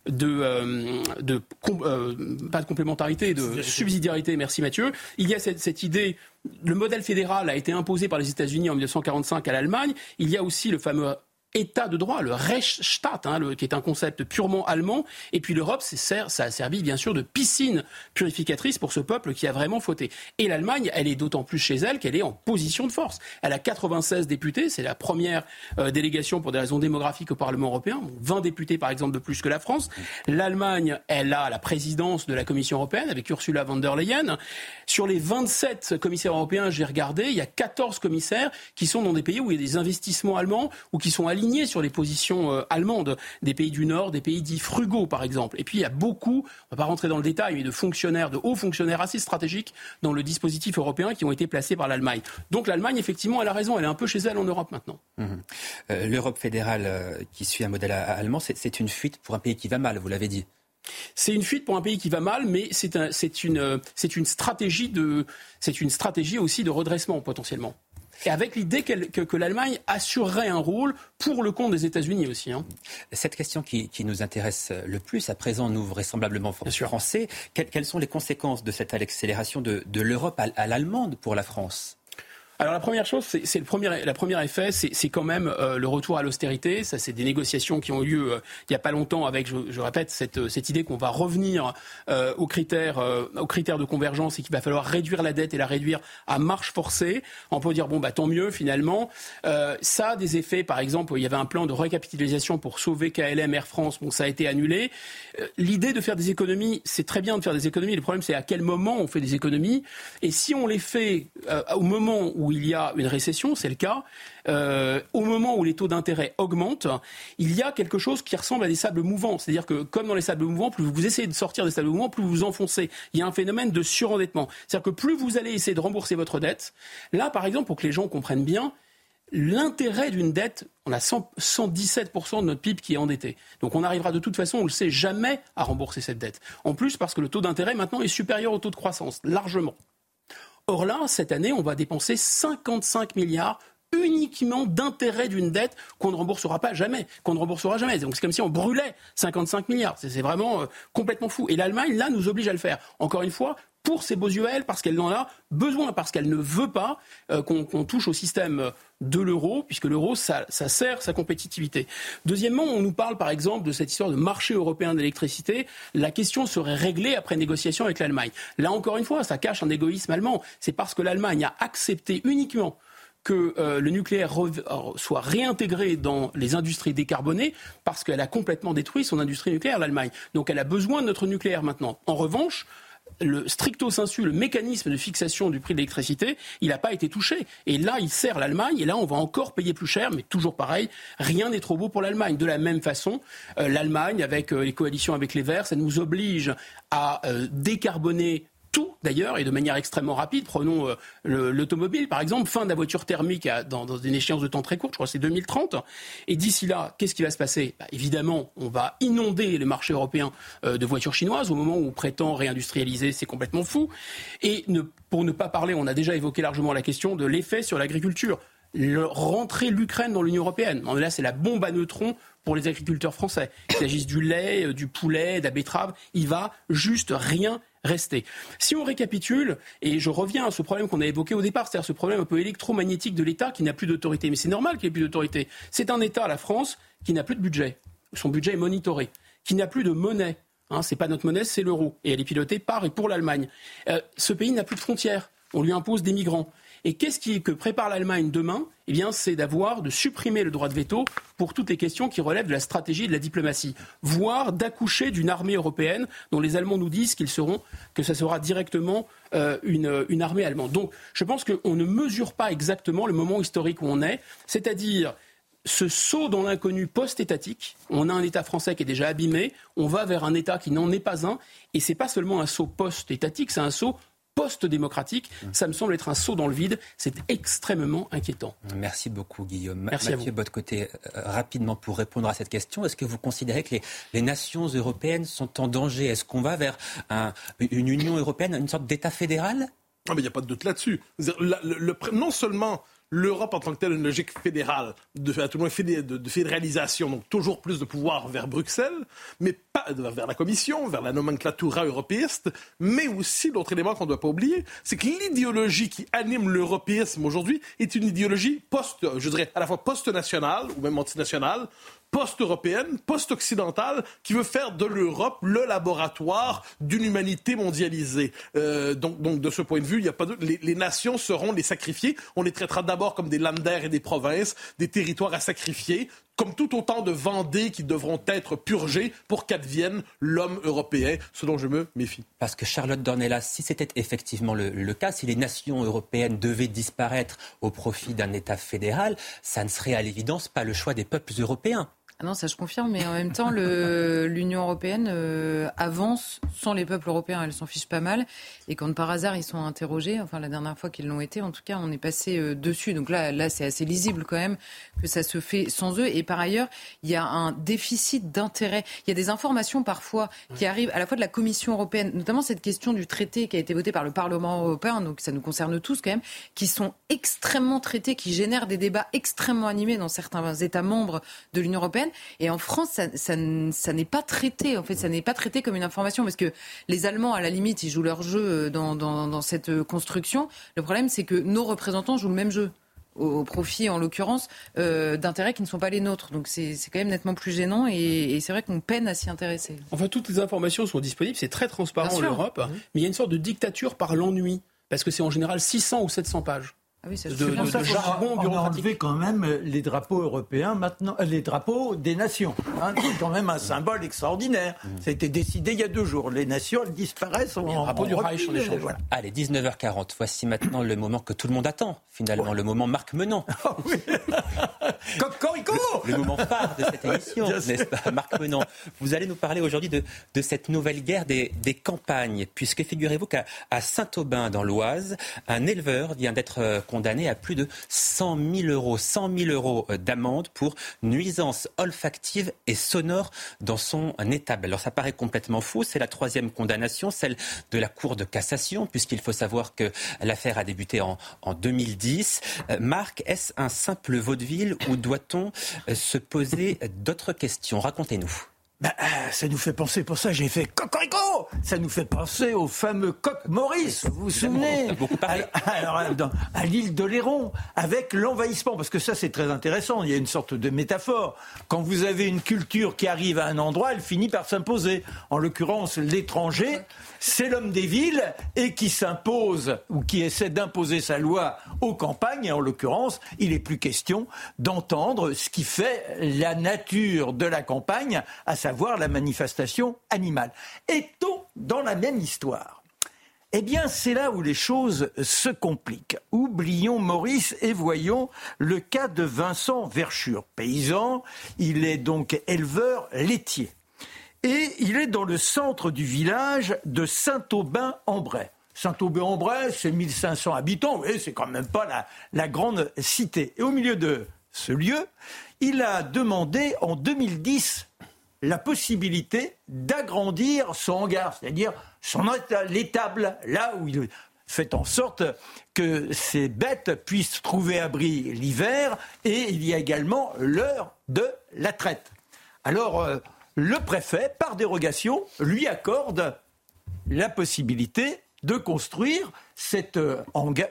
de, euh, de euh, pas de complémentarité, de subsidiarité. Merci Mathieu. Il y a cette, cette idée. Le modèle fédéral a été imposé par les États-Unis en 1945 à l'Allemagne. Il y a aussi le fameux État de droit, le Rechtsstaat, hein, qui est un concept purement allemand. Et puis l'Europe, ça a servi bien sûr de piscine purificatrice pour ce peuple qui a vraiment fauté. Et l'Allemagne, elle est d'autant plus chez elle qu'elle est en position de force. Elle a 96 députés, c'est la première euh, délégation pour des raisons démographiques au Parlement européen, 20 députés par exemple de plus que la France. L'Allemagne, elle a la présidence de la Commission européenne avec Ursula von der Leyen. Sur les 27 commissaires européens, j'ai regardé, il y a 14 commissaires qui sont dans des pays où il y a des investissements allemands ou qui sont alignés sur les positions euh, allemandes des pays du Nord, des pays dits frugaux par exemple. Et puis il y a beaucoup, on ne va pas rentrer dans le détail, mais de fonctionnaires, de hauts fonctionnaires assez stratégiques dans le dispositif européen qui ont été placés par l'Allemagne. Donc l'Allemagne, effectivement, elle a raison, elle est un peu chez elle en Europe maintenant. Mmh. Euh, L'Europe fédérale euh, qui suit un modèle allemand, c'est une fuite pour un pays qui va mal, vous l'avez dit. C'est une fuite pour un pays qui va mal, mais c'est une, une, stratégie de, une stratégie aussi de redressement potentiellement et avec l'idée que, l'Allemagne assurerait un rôle pour le compte des États-Unis aussi. Hein. Cette question qui, nous intéresse le plus, à présent nous vraisemblablement français, quelles, quelles, sont les conséquences de cette accélération de, l'Europe à l'allemande pour la France? Alors la première chose, c'est le premier, la première effet, c'est quand même euh, le retour à l'austérité. Ça, c'est des négociations qui ont eu lieu euh, il n'y a pas longtemps avec, je, répète, cette, cette idée qu'on va revenir euh, aux critères, aux critères de convergence et qu'il va falloir réduire la dette et la réduire à marche forcée. On peut dire bon bah tant mieux finalement. ça a des effets. Par exemple, il y avait un plan de recapitalisation pour sauver KLM Air France. Bon, ça a été annulé. L'idée de faire des économies, c'est très bien de faire des économies. Le problème, c'est à quel moment on fait des économies. Et si on les fait au moment où où il y a une récession, c'est le cas, euh, au moment où les taux d'intérêt augmentent, il y a quelque chose qui ressemble à des sables mouvants. C'est-à-dire que, comme dans les sables mouvants, plus vous essayez de sortir des sables mouvants, plus vous vous enfoncez. Il y a un phénomène de surendettement. C'est-à-dire que plus vous allez essayer de rembourser votre dette, là, par exemple, pour que les gens comprennent bien, l'intérêt d'une dette, on a 117% de notre PIB qui est endetté. Donc on arrivera de toute façon, on le sait, jamais à rembourser cette dette. En plus, parce que le taux d'intérêt maintenant est supérieur au taux de croissance, largement. Or là, cette année, on va dépenser 55 milliards uniquement d'intérêt d'une dette qu'on ne remboursera pas jamais, qu'on ne remboursera jamais. Donc c'est comme si on brûlait 55 milliards. C'est vraiment euh, complètement fou. Et l'Allemagne, là, nous oblige à le faire. Encore une fois, pour ses beaux yeux, parce qu'elle en a besoin, parce qu'elle ne veut pas euh, qu'on touche au système de l'euro, puisque l'euro, ça, sert sa compétitivité. Deuxièmement, on nous parle par exemple de cette histoire de marché européen d'électricité. La question serait réglée après négociation avec l'Allemagne. Là encore une fois, ça cache un égoïsme allemand. C'est parce que l'Allemagne a accepté uniquement que euh, le nucléaire soit réintégré dans les industries décarbonées parce qu'elle a complètement détruit son industrie nucléaire, l'Allemagne. Donc elle a besoin de notre nucléaire maintenant. En revanche, le stricto sensu, le mécanisme de fixation du prix de l'électricité, il n'a pas été touché. Et là, il sert l'Allemagne, et là, on va encore payer plus cher, mais toujours pareil, rien n'est trop beau pour l'Allemagne. De la même façon, euh, l'Allemagne, avec euh, les coalitions avec les Verts, ça nous oblige à euh, décarboner tout d'ailleurs et de manière extrêmement rapide. Prenons euh, l'automobile par exemple, fin de la voiture thermique dans, une échéance de temps très courte, je crois que c'est 2030. Et d'ici là, qu'est-ce qui va se passer? Bah, Évidemment, on va inonder le marché européen euh, de voitures chinoises au moment où on prétend réindustrialiser, c'est complètement fou. Et pour ne pas parler, on a déjà évoqué largement la question de l'effet sur l'agriculture. rentrer l'Ukraine dans l'Union européenne. Là, c'est la bombe à neutrons pour les agriculteurs français. Qu'il s'agisse du lait, euh, du poulet, de la betterave, il va juste rien rester. Si on récapitule, et je reviens à ce problème qu'on a évoqué au départ, c'est-à-dire ce problème un peu électromagnétique de l'État qui n'a plus d'autorité. Mais c'est normal qu'il ait plus d'autorité. C'est un État, la France, qui n'a plus de budget. Son budget est monitoré, qui n'a plus de monnaie. Hein, c'est pas notre monnaie, c'est l'euro. Et elle est pilotée par et pour l'Allemagne. Euh, ce pays n'a plus de frontières. On lui impose des migrants. Et qu'est-ce qui, que prépare l'Allemagne demain? Eh bien, c'est d'avoir, de supprimer le droit de veto pour toutes les questions qui relèvent de la stratégie et de la diplomatie, voire d'accoucher d'une armée européenne dont les Allemands nous disent qu'ils seront, que ça sera directement euh, une, armée allemande. Donc, je pense qu'on ne mesure pas exactement le moment historique où on est, c'est-à-dire ce saut dans l'inconnu post-étatique. On a un État français qui est déjà abîmé, on va vers un État qui n'en est pas un, et c'est pas seulement un saut post-étatique, c'est un saut post-démocratique. Ça me semble être un saut dans le vide. C'est extrêmement inquiétant. Merci beaucoup, Guillaume. Merci Mathieu, à votre côté, euh, rapidement pour répondre à cette question, est-ce que vous considérez que les, nations européennes sont en danger? Est-ce qu'on va vers une Union européenne, une sorte d'État fédéral? Ah, il n'y a pas de doute là-dessus. non seulement l'Europe en tant que telle une logique fédérale, de, tout le de, fédéralisation, donc toujours plus de pouvoir vers Bruxelles, mais pas vers la Commission, vers la nomenclatura européiste, mais aussi l'autre élément qu'on ne doit pas oublier, c'est que l'idéologie qui anime l'européisme aujourd'hui est une idéologie post, je dirais, à la fois post-nationale ou même antinationale, post-européenne, post-occidentale, qui veut faire de l'Europe le laboratoire d'une humanité mondialisée. Euh, donc, donc, de ce point de vue, il y a pas de... les, les, nations seront les sacrifiées. On les traitera d'abord comme des landers et des provinces, des territoires à sacrifier, comme tout autant de Vendées qui devront être purgées pour qu'advienne l'homme européen, ce dont je me méfie. Parce que Charlotte Dornelas, si c'était effectivement le, le, cas, si les nations européennes devaient disparaître au profit d'un État fédéral, ça ne serait à l'évidence pas le choix des peuples européens. Ah non, ça je confirme, mais en même temps, l'Union européenne euh, avance sans les peuples européens. Elle s'en fiche pas mal. Et quand par hasard ils sont interrogés, enfin la dernière fois qu'ils l'ont été, en tout cas, on est passé euh, dessus. Donc là, là c'est assez lisible quand même que ça se fait sans eux. Et par ailleurs, il y a un déficit d'intérêt. Il y a des informations parfois qui arrivent à la fois de la Commission européenne, notamment cette question du traité qui a été voté par le Parlement européen, donc ça nous concerne tous quand même, qui sont extrêmement traités, qui génèrent des débats extrêmement animés dans certains États membres de l'Union européenne. Et en France, ça, ça, n'est pas traité. En fait, ça n'est pas traité comme une information parce que les Allemands, à la limite, ils jouent leur jeu euh, dans, dans, cette euh, construction. Le problème, c'est que nos représentants jouent le même jeu au profit, en l'occurrence, euh, d'intérêts qui ne sont pas les nôtres. Donc c'est quand même nettement plus gênant et, c'est vrai qu'on peine à s'y intéresser. Enfin, toutes les informations sont disponibles, c'est très transparent en Europe, mmh. mais il y a une sorte de dictature par l'ennui, parce que c'est en général 600 ou 700 pages. Ah oui, ça, de, de, de jargon on a enlevé quand même les drapeaux européens maintenant, euh, les drapeaux des nations. Hein, c'est quand même un symbole extraordinaire. Ça a été décidé il y a deux jours. Les nations, elles disparaissent. En, drapeau du Reich, on voilà. Allez, 19h40. Voici maintenant le moment que tout le monde attend, finalement, le moment Marc Menant. Oh, oui. Cocorico Le moment phare de cette émission, n'est-ce pas, Marc Menant Vous allez nous parler aujourd'hui de, de, cette nouvelle guerre des, des campagnes, puisque figurez-vous qu'à Saint-Aubin, dans l'Oise, un éleveur vient d'être euh, condamné à plus de 100 000 euros, 100 000 euros d'amende pour nuisance olfactive et sonore dans son étable. Alors ça paraît complètement fou, c'est la troisième condamnation, celle de la Cour de cassation, puisqu'il faut savoir que l'affaire a débuté en, en 2010. Euh, Marc, est-ce un simple vaudeville ou doit-on euh, se poser d'autres questions? Racontez-nous. Bah, euh, ça nous fait penser, pour ça j'ai fait Cocorico Ça nous fait penser au fameux coq Maurice, vous vous souvenez Alors, à l'île de Léron, avec l'envahissement, parce que ça c'est très intéressant, il y a une sorte de métaphore. Quand vous avez une culture qui arrive à un endroit, elle finit par s'imposer. En l'occurrence, l'étranger, c'est l'homme des villes et qui s'impose ou qui essaie d'imposer sa loi aux campagnes. Et en l'occurrence, il n'est plus question d'entendre ce qui fait la nature de la campagne, à savoir la manifestation animale. Est-on dans la même histoire? Eh bien, c'est là où les choses se compliquent. Oublions Maurice et voyons le cas de Vincent Verschure, paysan. Il est donc éleveur laitier. Et il est dans le centre du village de Saint-Aubin-en-Bray. Saint-Aubin-en-Bray, c'est 1500 habitants, et c'est quand même pas la, la grande cité. Et au milieu de ce lieu, il a demandé en 2010 la possibilité d'agrandir son hangar, c'est-à-dire son l'étable, là où il fait en sorte que ces bêtes puissent trouver abri l'hiver, et il y a également l'heure de la traite. Alors, euh, le préfet, par dérogation, lui accorde la possibilité de construire euh,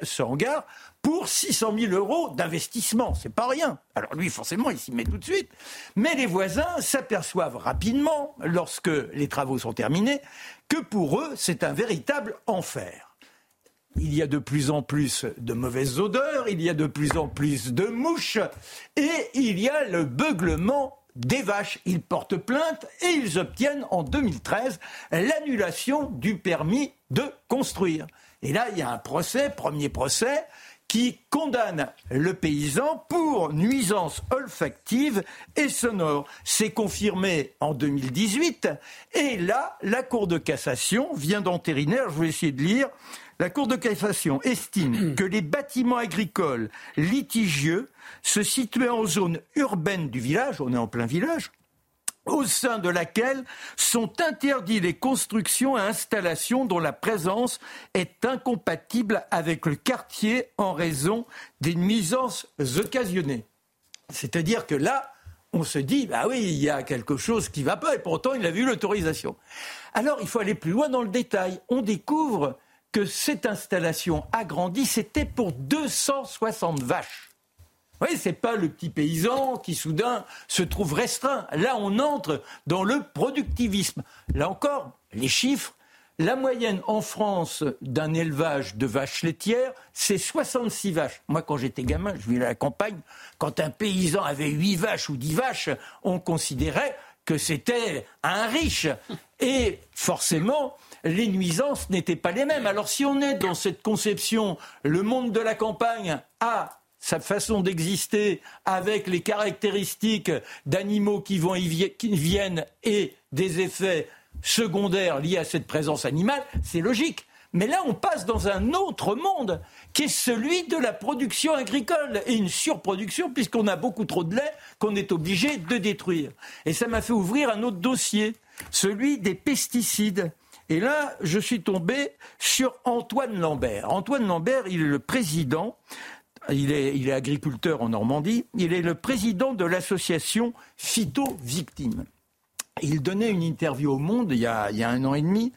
ce hangar pour 600 000 euros d'investissement. C'est pas rien. Alors lui, forcément, il s'y met tout de suite. Mais les voisins s'aperçoivent rapidement, lorsque les travaux sont terminés, que pour eux, c'est un véritable enfer. Il y a de plus en plus de mauvaises odeurs, il y a de plus en plus de mouches, et il y a le beuglement des vaches. Ils portent plainte et ils obtiennent en 2013 l'annulation du permis de construire. Et là, il y a un procès, premier procès, qui condamne le paysan pour nuisance olfactive et sonore. C'est confirmé en 2018 et là, la Cour de cassation vient d'entériner, je vais essayer de lire, la Cour de cassation estime que les bâtiments agricoles litigieux se situant en zone urbaine du village, on est en plein village, au sein de laquelle sont interdits les constructions et installations dont la présence est incompatible avec le quartier en raison des nuisances occasionnées. C'est-à-dire que là, on se dit, bah oui, il y a quelque chose qui ne va pas, et pourtant il a vu l'autorisation. Alors il faut aller plus loin dans le détail. On découvre que cette installation agrandie, c'était pour 260 vaches. Oui, c'est pas le petit paysan qui soudain se trouve restreint. Là, on entre dans le productivisme. Là encore, les chiffres. La moyenne en France d'un élevage de vaches laitières, c'est 66 vaches. Moi, quand j'étais gamin, je vivais à la campagne, quand un paysan avait 8 vaches ou 10 vaches, on considérait que c'était un riche. Et forcément, les nuisances n'étaient pas les mêmes. Alors si on est dans cette conception, le monde de la campagne a sa façon d'exister avec les caractéristiques d'animaux qui, vont qui viennent et des effets secondaires liés à cette présence animale, c'est logique. Mais là, on passe dans un autre monde qui est celui de la production agricole et une surproduction puisqu'on a beaucoup trop de lait qu'on est obligé de détruire. Et ça m'a fait ouvrir un autre dossier, celui des pesticides. Et là, je suis tombé sur Antoine Lambert. Antoine Lambert, il est le président il est, agriculteur en Normandie. Il est le président de l'association Phyto Victimes. Il donnait une interview au Monde il y a, un an et demi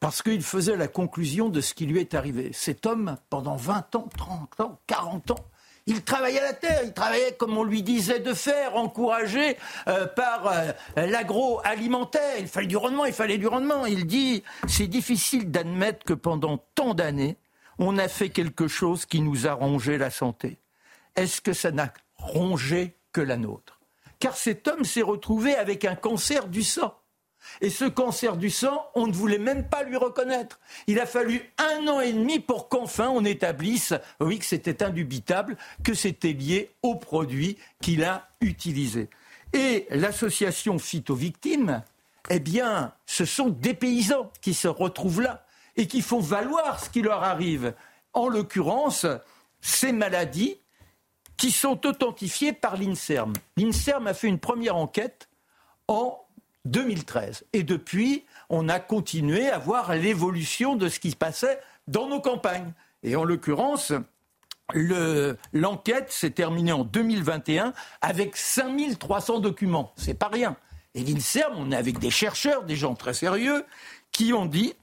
parce qu'il faisait la conclusion de ce qui lui est arrivé. Cet homme, pendant 20 ans, 30 ans, 40 ans, il travaillait à la terre, il travaillait comme on lui disait de faire, encouragé euh, par euh, l'agroalimentaire. Il fallait du rendement, il fallait du rendement. Il dit, c'est difficile d'admettre que pendant tant d'années, on a fait quelque chose qui nous a rongé la santé. Est-ce que ça n'a rongé que la nôtre? Car cet homme s'est retrouvé avec un cancer du sang. Et ce cancer du sang, on ne voulait même pas lui reconnaître. Il a fallu un an et demi pour qu'enfin on établisse, oui, que c'était indubitable, que c'était lié au produit qu'il a utilisé. Et l'association Phyto-Victimes, eh bien, ce sont des paysans qui se retrouvent là et qui font valoir ce qui leur arrive. En l'occurrence, ces maladies qui sont authentifiées par l'INSERM. L'INSERM a fait une première enquête en 2013. Et depuis, on a continué à voir l'évolution de ce qui se passait dans nos campagnes. Et en l'occurrence, l'enquête s'est terminée en 2021 avec 5300 documents. C'est pas rien. Et l'INSERM, on est avec des chercheurs, des gens très sérieux, qui ont dit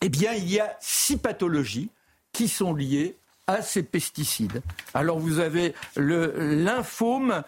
eh bien, il y a six pathologies qui sont liées à ces pesticides. Alors, vous avez le lymphome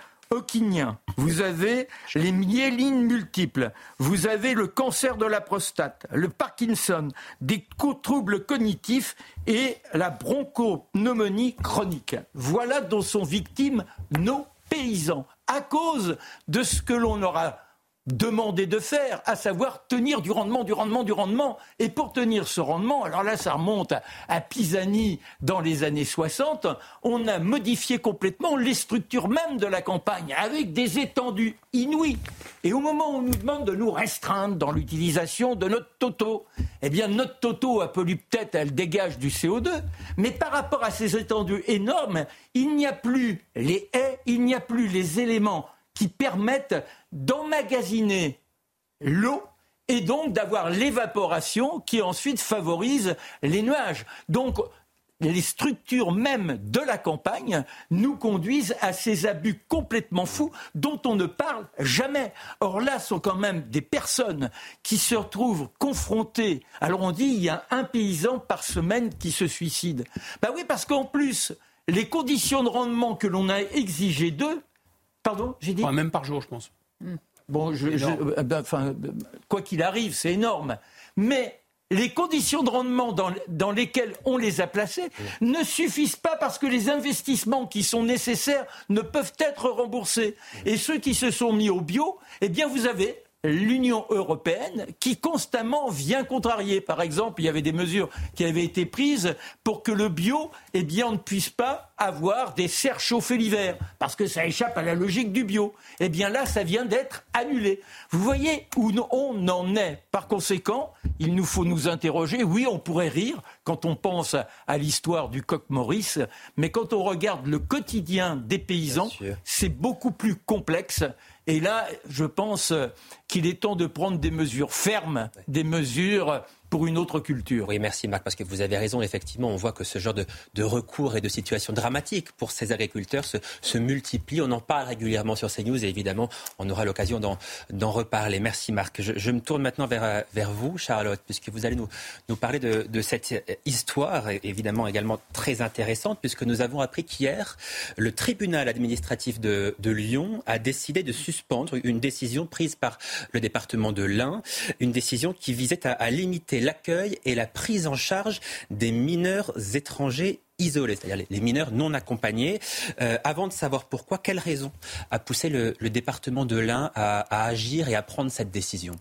vous avez les myélines multiples, vous avez le cancer de la prostate, le Parkinson, des troubles cognitifs et la bronchopneumonie chronique. Voilà dont sont victimes nos paysans à cause de ce que l'on aura demandé de faire, à savoir tenir du rendement, du rendement, du rendement. Et pour tenir ce rendement, alors là, ça remonte à, Pisani dans les années 60, on a modifié complètement les structures même de la campagne, avec des étendues inouïes. Et au moment où on nous demande de nous restreindre dans l'utilisation de notre toto, eh bien, notre toto a pollu peut-être, elle dégage du CO2, mais par rapport à ces étendues énormes, il n'y a plus les haies, il n'y a plus les éléments qui permettent d'emmagasiner l'eau et donc d'avoir l'évaporation qui ensuite favorise les nuages. Donc les structures même de la campagne nous conduisent à ces abus complètement fous dont on ne parle jamais. Or là sont quand même des personnes qui se retrouvent confrontées. Alors on dit il y a un paysan par semaine qui se suicide. Ben oui, parce qu'en plus, les conditions de rendement que l'on a exigées d'eux Pardon, j'ai dit Même par jour, je pense. Hmm. Bon, je, euh, ben, enfin, quoi qu'il arrive, c'est énorme. Mais les conditions de rendement dans, dans, lesquelles on les a placés ne suffisent pas parce que les investissements qui sont nécessaires ne peuvent être remboursés. Et ceux qui se sont mis au bio, eh bien, vous avez l'Union européenne qui constamment vient contrarier. Par exemple, il y avait des mesures qui avaient été prises pour que le bio, eh bien, on ne puisse pas avoir des serres chauffées l'hiver, parce que ça échappe à la logique du bio. Eh bien là, ça vient d'être annulé. Vous voyez où on en est. Par conséquent, il nous faut nous interroger. Oui, on pourrait rire quand on pense à l'histoire du coq Maurice, mais quand on regarde le quotidien des paysans, c'est beaucoup plus complexe. Et là, je pense qu'il est temps de prendre des mesures fermes, des mesures pour une autre culture. Oui, merci Marc, parce que vous avez raison. Effectivement, on voit que ce genre de, recours et de situations dramatiques pour ces agriculteurs se, se multiplient. On en parle régulièrement sur CNews et évidemment, on aura l'occasion d'en reparler. Merci Marc. Je, me tourne maintenant vers, vous, Charlotte, puisque vous allez nous, parler de, cette histoire, évidemment également très intéressante, puisque nous avons appris qu'hier, le tribunal administratif de, de Lyon a décidé de suspendre une décision prise par le département de l'Ain, une décision qui visait à, à limiter l'accueil et la prise en charge des mineurs étrangers isolés, c'est-à-dire les mineurs non accompagnés. Euh, avant de savoir pourquoi, quelle raison a poussé le, département de l'Ain à, agir et à prendre cette décision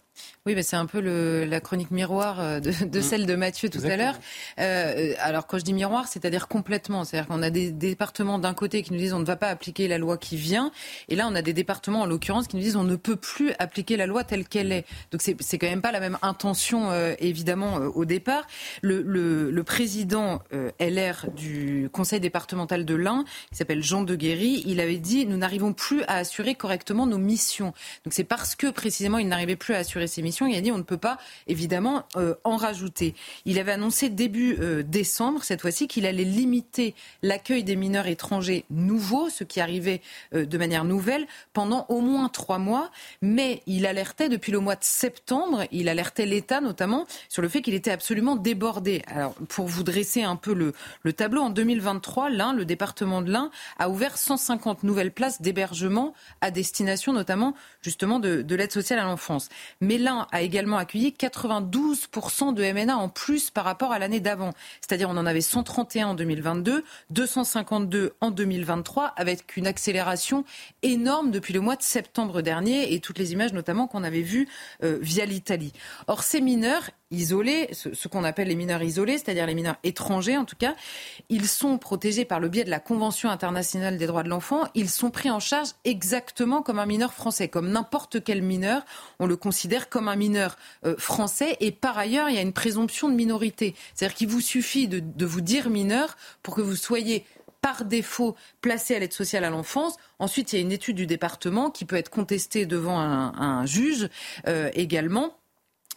oui, mais c'est un peu le, la chronique miroir euh, de, de mm. celle de Mathieu tout à l'heure. Euh, alors quand je dis miroir, c'est-à-dire complètement. C'est-à-dire qu'on a des départements d'un côté qui nous disent on ne va pas appliquer la loi qui vient, et là on a des départements en l'occurrence qui nous disent on ne peut plus appliquer la loi telle qu'elle est. Donc c'est, c'est quand même pas la même intention euh, évidemment euh, au départ. Le, le, le président LR du conseil départemental de l'Ain, qui s'appelle Jean de Guéry, il avait dit nous n'arrivons plus à assurer correctement nos missions. Donc c'est parce que précisément il n'arrivait plus à assurer ses missions il a dit on ne peut pas évidemment euh, en rajouter. Il avait annoncé début euh, décembre, cette fois-ci, qu'il allait limiter l'accueil des mineurs étrangers nouveaux, ceux qui arrivaient euh, de manière nouvelle, pendant au moins trois mois. Mais il alertait depuis le mois de septembre, il alertait l'État notamment sur le fait qu'il était absolument débordé. Alors pour vous dresser un peu le tableau, en 2023, l'Ain, le département de l'Ain, a ouvert 150 nouvelles places d'hébergement à destination notamment justement de, de l'aide sociale à l'enfance. Mais l'Ain a également accueilli 92% de MNA en plus par rapport à l'année d'avant. C'est-à-dire on en avait 131 en 2022, 252 en 2023, avec une accélération énorme depuis le mois de septembre dernier et toutes les images notamment qu'on avait vues euh, via l'Italie. Or ces mineurs, isolés, ce, qu'on appelle les mineurs isolés, c'est-à-dire les mineurs étrangers en tout cas, ils sont protégés par le biais de la Convention internationale des droits de l'enfant. Ils sont pris en charge exactement comme un mineur français, comme n'importe quel mineur. On le considère comme un mineur euh, français et par ailleurs, il y a une présomption de minorité. C'est-à-dire qu'il vous suffit de, vous dire mineur pour que vous soyez par défaut placé à l'aide sociale à l'enfance. Ensuite, il y a une étude du département qui peut être contestée devant un, juge euh, également.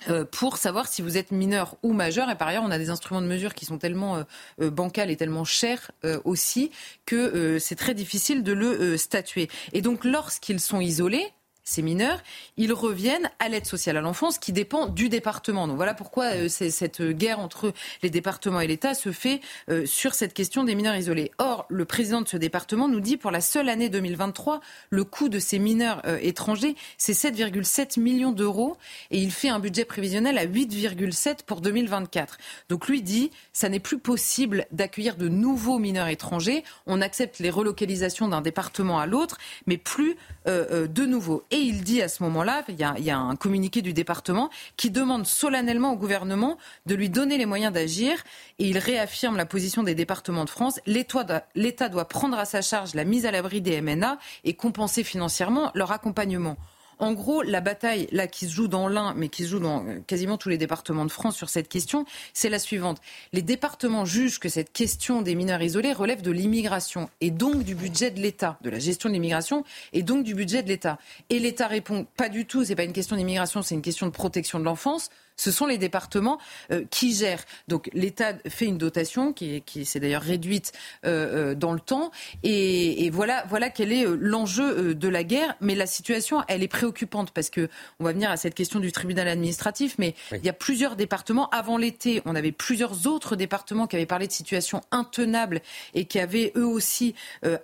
Euh, pour savoir si vous êtes mineur ou majeur. Et par ailleurs, on a des instruments de mesure qui sont tellement euh, euh bancals et tellement chers euh, aussi que c'est très difficile de le statuer. Et donc, lorsqu'ils sont isolés, ces mineurs, ils reviennent à l'aide sociale à l'enfance qui dépend du département. Donc voilà pourquoi euh, cette guerre entre les départements et l'État se fait euh, sur cette question des mineurs isolés. Or, le président de ce département nous dit pour la seule année 2023, le coût de ces mineurs euh, étrangers, c'est 7,7 millions d'euros et il fait un budget prévisionnel à 8,7 pour 2024. Donc lui dit, ça n'est plus possible d'accueillir de nouveaux mineurs étrangers. On accepte les relocalisations d'un département à l'autre, mais plus de nouveaux. Et il dit à ce moment-là, il y, a, un communiqué du département qui demande solennellement au gouvernement de lui donner les moyens d'agir. Et il réaffirme la position des départements de France. L'État doit prendre à sa charge la mise à l'abri des MNA et compenser financièrement leur accompagnement. En gros, la bataille là qui se joue dans l'un, mais qui se joue dans euh, quasiment tous les départements de France sur cette question, c'est la suivante. Les départements jugent que cette question des mineurs isolés relève de l'immigration et donc du budget de l'État, de la gestion de l'immigration et donc du budget de l'État. Et l'État répond pas du tout, c'est pas une question d'immigration, c'est une question de protection de l'enfance ce sont les départements euh, qui gèrent. Donc l'État fait une dotation qui, qui s'est d'ailleurs réduite euh, euh, dans le temps. Et, voilà, voilà quel est l'enjeu de la guerre. Mais la situation, elle est préoccupante parce que on va venir à cette question du tribunal administratif. Mais il y a plusieurs départements. Avant l'été, on avait plusieurs autres départements qui avaient parlé de situations intenables et qui avaient eux aussi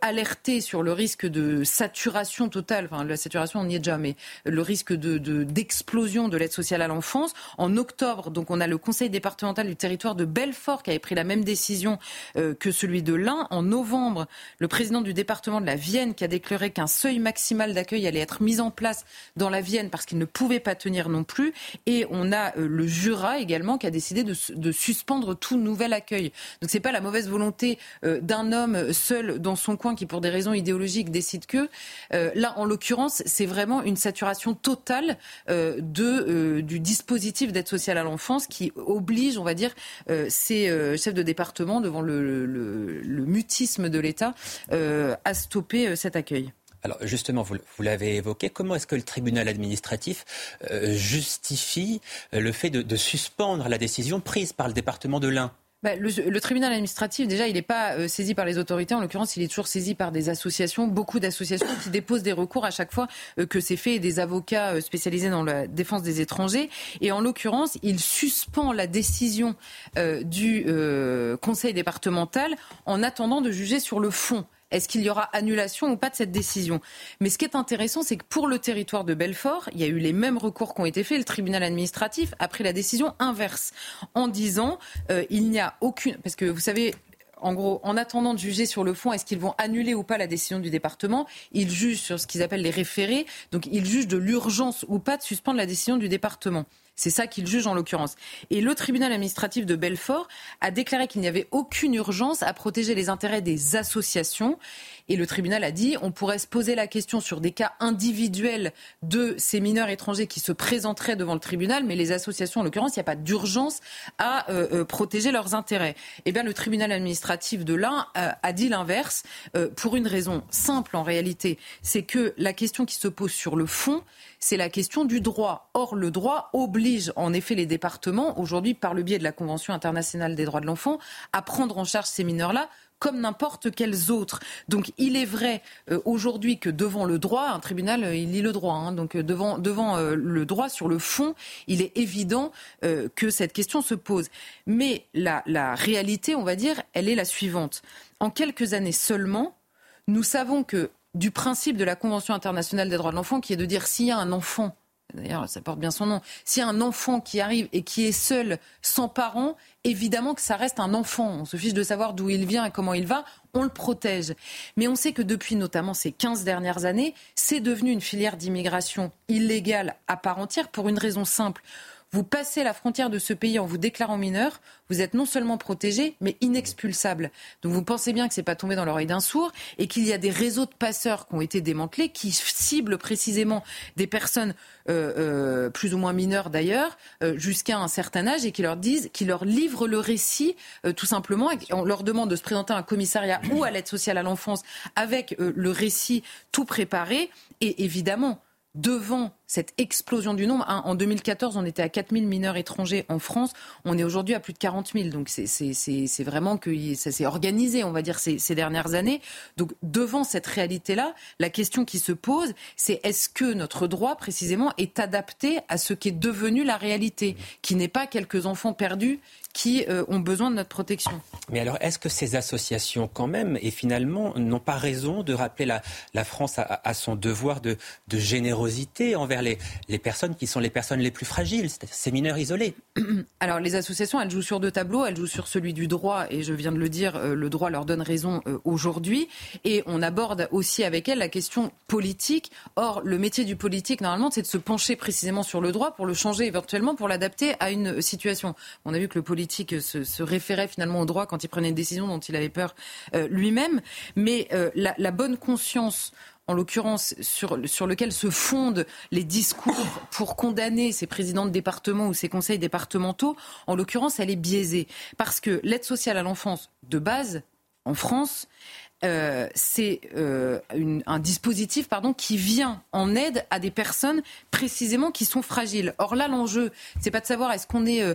alerté sur le risque de saturation totale. Enfin, la saturation, on y est déjà, mais le risque de d'explosion de l'aide sociale à l'enfance en octobre. Donc on a le conseil départemental du territoire de Belfort qui avait pris la même décision euh, que celui de l'Ain. En novembre, le président du département de la Vienne qui a déclaré qu'un seuil maximal d'accueil allait être mis en place dans la Vienne parce qu'il ne pouvait pas tenir non plus. Et on a euh, le Jura également qui a décidé de, suspendre tout nouvel accueil. Donc c'est pas la mauvaise volonté euh, d'un homme seul dans son coin qui pour des raisons idéologiques décide que. là, en l'occurrence, c'est vraiment une saturation totale du dispositif d'aide sociale à l'enfance qui oblige, on va dire, euh, ces euh, chefs de département devant le, mutisme de l'État euh, à stopper cet accueil. Alors justement, vous, l'avez évoqué, comment est-ce que le tribunal administratif justifie le fait de, suspendre la décision prise par le département de l'Ain? Bah, le, tribunal administratif, déjà, il n'est pas euh, saisi par les autorités. En l'occurrence, il est toujours saisi par des associations, beaucoup d'associations qui déposent des recours à chaque fois euh, que c'est fait des avocats euh, spécialisés dans la défense des étrangers. Et en l'occurrence, il suspend la décision du conseil départemental en attendant de juger sur le fond. Est-ce qu'il y aura annulation ou pas de cette décision? Mais ce qui est intéressant, c'est que pour le territoire de Belfort, il y a eu les mêmes recours qui ont été faits. Le tribunal administratif a pris la décision inverse en disant euh, il n'y a aucune. Parce que vous savez, en gros, en attendant de juger sur le fond, est-ce qu'ils vont annuler ou pas la décision du département Ils jugent sur ce qu'ils appellent les référés. Donc, ils jugent de l'urgence ou pas de suspendre la décision du département. C'est ça qu'il juge en l'occurrence. Et le tribunal administratif de Belfort a déclaré qu'il n'y avait aucune urgence à protéger les intérêts des associations. Et le tribunal a dit on pourrait se poser la question sur des cas individuels de ces mineurs étrangers qui se présenteraient devant le tribunal, mais les associations, en l'occurrence, il n'y a pas d'urgence à euh, euh, protéger leurs intérêts. Eh bien, le tribunal administratif de l'Ain euh, a dit l'inverse pour une raison simple en réalité, c'est que la question qui se pose sur le fond, c'est la question du droit. Or, le droit oblige en effet les départements, aujourd'hui par le biais de la Convention internationale des droits de l'enfant, à prendre en charge ces mineurs-là comme n'importe quels autres. Donc il est vrai euh, aujourd'hui que devant le droit, un tribunal, euh, il lit le droit, hein, donc euh, devant, devant le droit sur le fond, il est évident que cette question se pose. Mais la, la réalité, on va dire, elle est la suivante. En quelques années seulement, nous savons que du principe de la Convention internationale des droits de l'enfant, qui est de dire s'il y a un enfant, d'ailleurs ça porte bien son nom, a un enfant qui arrive et qui est seul, sans parents, évidemment que ça reste un enfant. On se fiche de savoir d'où il vient et comment il va, on le protège. Mais on sait que depuis notamment ces 15 dernières années, c'est devenu une filière d'immigration illégale à part entière pour une raison simple. Vous passez la frontière de ce pays en vous déclarant mineur, vous êtes non seulement protégé, mais inexpulsable. Donc vous pensez bien que ce n'est pas tombé dans l'oreille d'un sourd et qu'il y a des réseaux de passeurs qui ont été démantelés, qui ciblent précisément des personnes euh, euh, plus ou moins mineures d'ailleurs, euh, jusqu'à un certain âge, et qui leur disent, qui leur livrent le récit tout simplement. Et on leur demande de se présenter à un commissariat ou à l'aide sociale à l'enfance avec le récit tout préparé. Et évidemment, devant cette explosion du nombre. En 2014, on était à 4 000 mineurs étrangers en France. On est aujourd'hui à plus de 40 000. Donc c'est vraiment que ça s'est organisé, on va dire, ces, ces, dernières années. Donc devant cette réalité-là, la question qui se pose, c'est est-ce que notre droit, précisément, est adapté à ce qui est devenu la réalité, qui n'est pas quelques enfants perdus qui euh, ont besoin de notre protection? Mais alors, est-ce que ces associations, quand même, et finalement, n'ont pas raison de rappeler la, la France à, à, son devoir de, de générosité envers les, personnes qui sont les personnes les plus fragiles, ces mineurs isolés. Alors les associations, elles jouent sur deux tableaux. Elles jouent sur celui du droit, et je viens de le dire, euh, le droit leur donne raison euh, aujourd'hui. Et on aborde aussi avec elles la question politique. Or, le métier du politique, normalement, c'est de se pencher précisément sur le droit pour le changer éventuellement, pour l'adapter à une situation. On a vu que le politique se, référait finalement au droit quand il prenait une décision dont il avait peur euh, lui-même. Mais la bonne conscience en l'occurrence sur, lequel se fondent les discours pour condamner ces présidents de département ou ces conseils départementaux, en l'occurrence, elle est biaisée. Parce que l'aide sociale à l'enfance de base, en France, euh, c'est euh, un dispositif qui vient en aide à des personnes précisément qui sont fragiles. Or là, l'enjeu, c'est pas de savoir est-ce euh,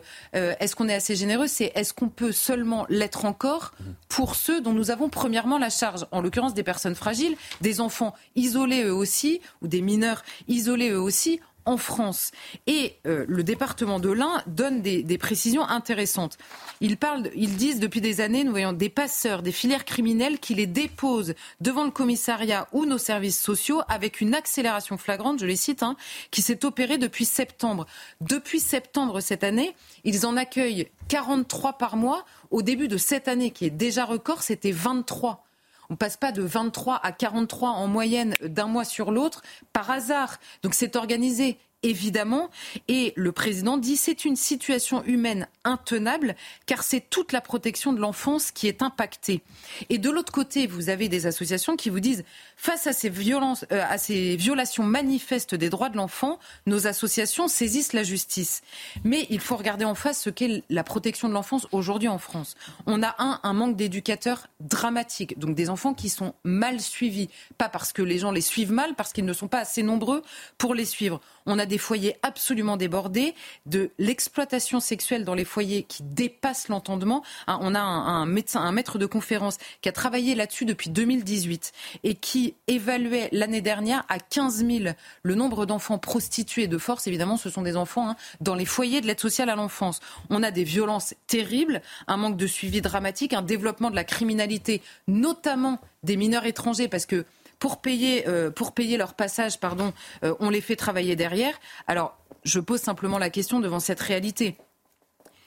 est, qu'on est assez généreux, c'est est-ce qu'on peut seulement l'être encore pour ceux dont nous avons premièrement la charge, en l'occurrence des personnes fragiles, des enfants isolés eux aussi, ou des mineurs isolés eux aussi, en France. Et euh, le département de l'Ain donne des, précisions intéressantes. Ils, parlent, ils disent depuis des années, nous voyons des passeurs, des filières criminelles qui les déposent devant le commissariat ou nos services sociaux avec une accélération flagrante, je les cite, hein, qui s'est opérée depuis septembre. Depuis septembre cette année, ils en accueillent 43 par mois. Au début de cette année, qui est déjà record, c'était 23. On passe pas de 23 à 43 en moyenne d'un mois sur l'autre par hasard. Donc c'est organisé évidemment. Et le président dit c'est une situation humaine intenable car c'est toute la protection de l'enfance qui est impactée. Et de l'autre côté, vous avez des associations qui vous disent face à ces violences, euh, à ces violations manifestes des droits de l'enfant, nos associations saisissent la justice. Mais il faut regarder en face ce qu'est la protection de l'enfance aujourd'hui en France. On a un, un manque d'éducateurs dramatique, donc des enfants qui sont mal suivis, pas parce que les gens les suivent mal, parce qu'ils ne sont pas assez nombreux pour les suivre. On a des foyers absolument débordés, de l'exploitation sexuelle dans les foyers qui dépassent l'entendement. Hein, on a un, médecin, un maître de conférence qui a travaillé là-dessus depuis 2018 et qui évaluait l'année dernière à 15 000 le nombre d'enfants prostitués de force. Évidemment, ce sont des enfants hein, dans les foyers de l'aide sociale à l'enfance. On a des violences terribles, un manque de suivi dramatique, un développement de la criminalité, notamment des mineurs étrangers, parce que pour payer, euh, pour payer leur passage, pardon, euh, on les fait travailler derrière. Alors, je pose simplement la question devant cette réalité.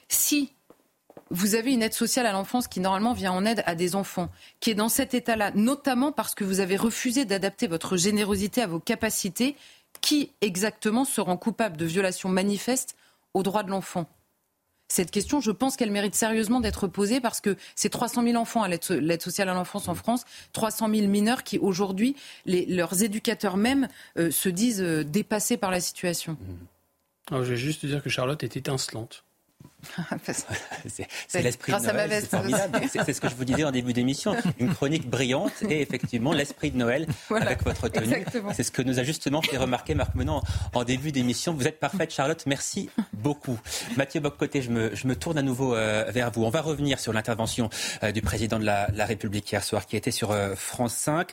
Si vous avez une aide sociale à l'enfance qui normalement vient en aide à des enfants, qui est dans cet état-là, notamment parce que vous avez refusé d'adapter votre générosité à vos capacités, qui exactement se rend coupable de violations manifestes aux droits de l'enfant? Cette question, je pense qu'elle mérite sérieusement d'être posée parce que c'est 300 000 enfants à l'aide sociale à l'enfance en France, 300 000 mineurs qui aujourd'hui, leurs éducateurs même euh, se disent euh, dépassés par la situation. Alors, je vais juste dire que Charlotte est étincelante. c'est l'esprit de Noël, c'est ce que je vous disais en début d'émission, une chronique brillante et effectivement l'esprit de Noël avec votre tenue. C'est ce que nous a justement fait remarquer Marc Menon en début d'émission. Vous êtes parfaite Charlotte, merci beaucoup. Mathieu Boccoté, je me, je me tourne à nouveau euh, vers vous. On va revenir sur l'intervention euh, du président de la, République hier soir qui était sur euh, France 5,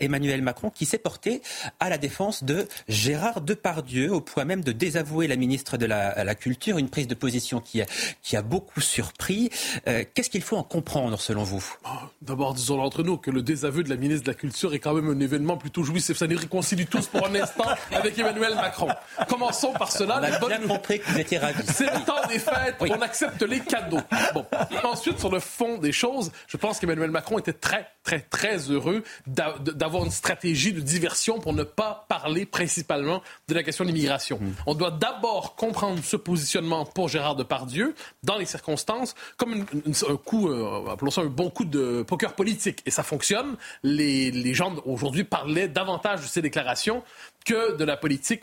Emmanuel Macron, qui s'est porté à la défense de Gérard Depardieu au point même de désavouer la ministre de la, la Culture, une prise de position qui qui a, beaucoup surpris. Euh, qu'est-ce qu'il faut en comprendre selon vous? Ah, D'abord, disons entre nous que le désaveu de la ministre de la Culture est quand même un événement plutôt jouissif. Ça nous réconcilie tous pour un instant avec Emmanuel Macron. Commençons par cela. On a bien compris que vous étiez ravis. C'est le temps des fêtes, on accepte les cadeaux. Bon. Ensuite, sur le fond des choses, je pense qu'Emmanuel Macron était très, très, très heureux d'avoir une stratégie de diversion pour ne pas parler principalement de la question de l'immigration. Mm. On doit d'abord comprendre ce positionnement pour Gérard Depardieu Dieu, dans les circonstances, comme un coup, euh, appelons ça un bon coup de poker politique. Et ça fonctionne. Les, gens aujourd'hui parlaient davantage de ces déclarations que de la politique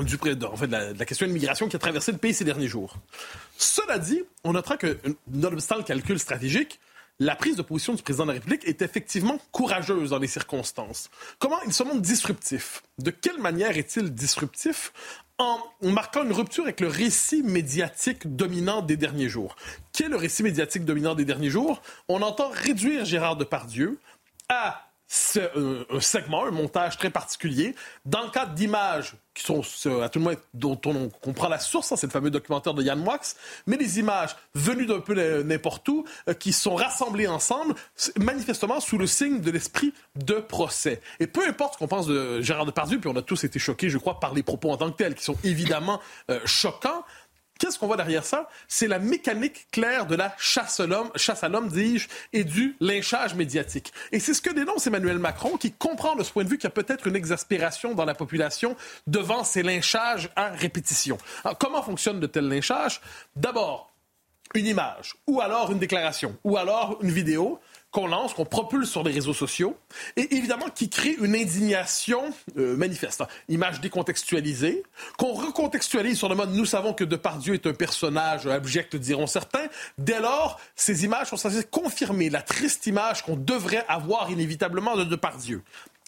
du, en fait, de la, question de l'immigration qui a traversé le pays ces derniers jours. Cela dit, on notera que, nonobstant le calcul stratégique, la prise de position du président de la République est effectivement courageuse dans les circonstances. Comment il se montre disruptif? De quelle manière est-il disruptif en marquant une rupture avec le récit médiatique dominant des derniers jours. Quel est le récit médiatique dominant des derniers jours? On entend réduire Gérard Depardieu à un, segment, un montage très particulier. Dans le cadre d'images qui sont, à tout le moins, dont on comprend la source, hein, c'est le fameux documentaire de Yann Wax, mais des images venues d'un peu n'importe où, euh, qui sont rassemblées ensemble, manifestement sous le signe de l'esprit de procès. Et peu importe ce qu'on pense de Gérard Depardieu, puis on a tous été choqués, je crois, par les propos en tant que tels, qui sont évidemment euh, choquants, Qu'est-ce qu'on voit derrière ça? C'est la mécanique claire de la chasse à l'homme, chasse à l'homme, dis-je, et du lynchage médiatique. Et c'est ce que dénonce Emmanuel Macron, qui comprend de ce point de vue qu'il y a peut-être une exaspération dans la population devant ces lynchages à répétition. Alors, comment fonctionne de tels lynchages? D'abord, une image, ou alors une déclaration, ou alors une vidéo qu'on lance, qu'on propulse sur les réseaux sociaux, et évidemment qui crée une indignation euh, manifeste. Image décontextualisée, qu'on recontextualise sur le mode nous savons que Depardieu est un personnage abject, diront certains. Dès lors, ces images sont censées confirmer la triste image qu'on devrait avoir inévitablement de Depardieu.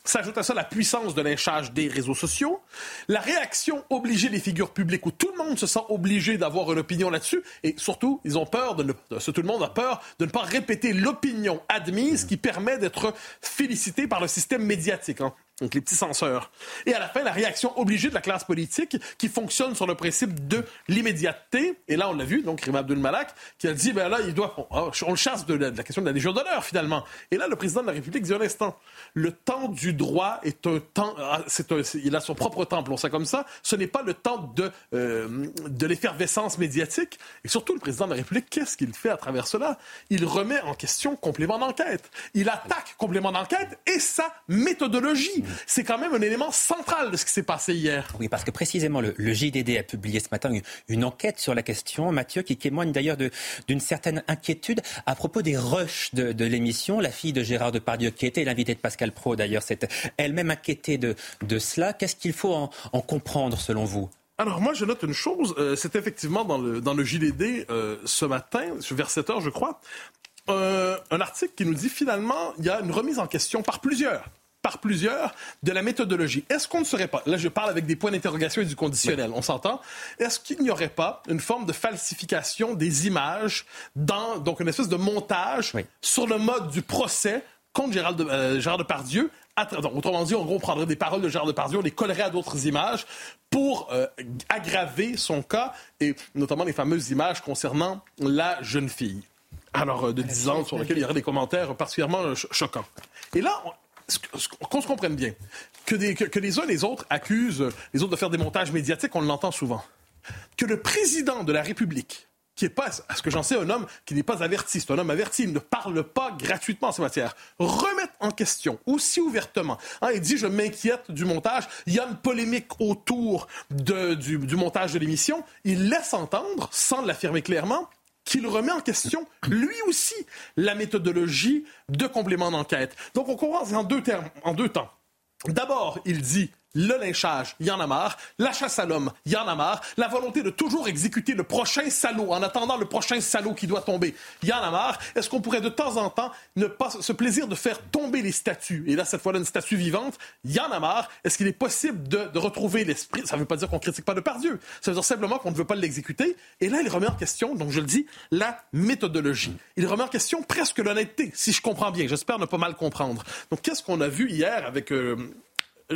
S'ajoute à ça la puissance de lynchage des réseaux sociaux, la réaction obligée des figures publiques où tout le monde se sent obligé d'avoir une opinion là-dessus et surtout, ils ont peur de ne, tout le monde a peur de ne pas répéter l'opinion admise qui permet d'être félicité par le système médiatique. Hein donc les petits censeurs. Et à la fin, la réaction obligée de la classe politique qui fonctionne sur le principe de l'immédiateté. Et là, on l'a vu, donc Rima Abdul Malak, qui a dit, ben là, il doit, on, le chasse de la, question de la Légion d'honneur, finalement. Et là, le président de la République dit un instant, le temps du droit est un temps, ah, c'est il a son propre temps, on sait comme ça. Ce n'est pas le temps de, euh, de l'effervescence médiatique. Et surtout, le président de la République, qu'est-ce qu'il fait à travers cela? Il remet en question complément d'enquête. Il attaque complément d'enquête et sa méthodologie c'est quand même un élément central de ce qui s'est passé hier. Oui, parce que précisément, le, JDD a publié ce matin une, enquête sur la question, Mathieu, qui témoigne d'ailleurs d'une certaine inquiétude à propos des rushs de, l'émission. La fille de Gérard Depardieu, qui était l'invité de Pascal Pro d'ailleurs, s'est elle-même inquiétée de, cela. Qu'est-ce qu'il faut en, comprendre selon vous? Alors moi, je note une chose, euh, c'est effectivement dans le, dans le JDD euh, ce matin, vers 7 heures, je crois, euh, un article qui nous dit finalement, il y a une remise en question par plusieurs par plusieurs de la méthodologie. Est-ce qu'on ne serait pas, là je parle avec des points d'interrogation et du conditionnel, on s'entend, est-ce qu'il n'y aurait pas une forme de falsification des images dans, donc une espèce de montage sur le mode du procès contre Gérald de, euh, Gérard Depardieu autrement dit, en gros, on prendrait des paroles de Gérard Depardieu, on les collerait à d'autres images pour euh, aggraver son cas, et notamment les fameuses images concernant la jeune fille. Alors, euh, de 10 ans, sur lesquelles il y aurait des commentaires particulièrement choquants. Et là, qu'on se comprenne bien, que, les uns et les autres accusent les autres de faire des montages médiatiques, on l'entend souvent. Que le président de la République, qui est pas, à ce que j'en sais, un homme qui n'est pas averti, c'est un homme averti, il ne parle pas gratuitement en ces matières, remette en question aussi ouvertement. Hein, il dit, je m'inquiète du montage, il y a une polémique autour du montage de l'émission, il laisse entendre, sans l'affirmer clairement, qu'il remet en question, lui aussi, la méthodologie de complément d'enquête. Donc on commence en deux termes, en deux temps. D'abord, il dit le lynchage, il y en a marre. La chasse à l'homme, il y en a marre. La volonté de toujours exécuter le prochain salaud en attendant le prochain salaud qui doit tomber, il y en a marre. Est-ce qu'on pourrait de temps en temps ne pas se plaisir de faire tomber les statues? Et là, cette fois-là, une statue vivante, il y en a marre. Est-ce qu'il est possible de, retrouver l'esprit? Ça ne veut pas dire qu'on critique pas de Dieu. Ça veut dire simplement qu'on ne veut pas l'exécuter. Et là, il remet en question, donc je le dis, la méthodologie. Il remet en question presque l'honnêteté, si je comprends bien. J'espère ne pas mal comprendre. Donc, qu'est-ce qu'on a vu hier avec euh,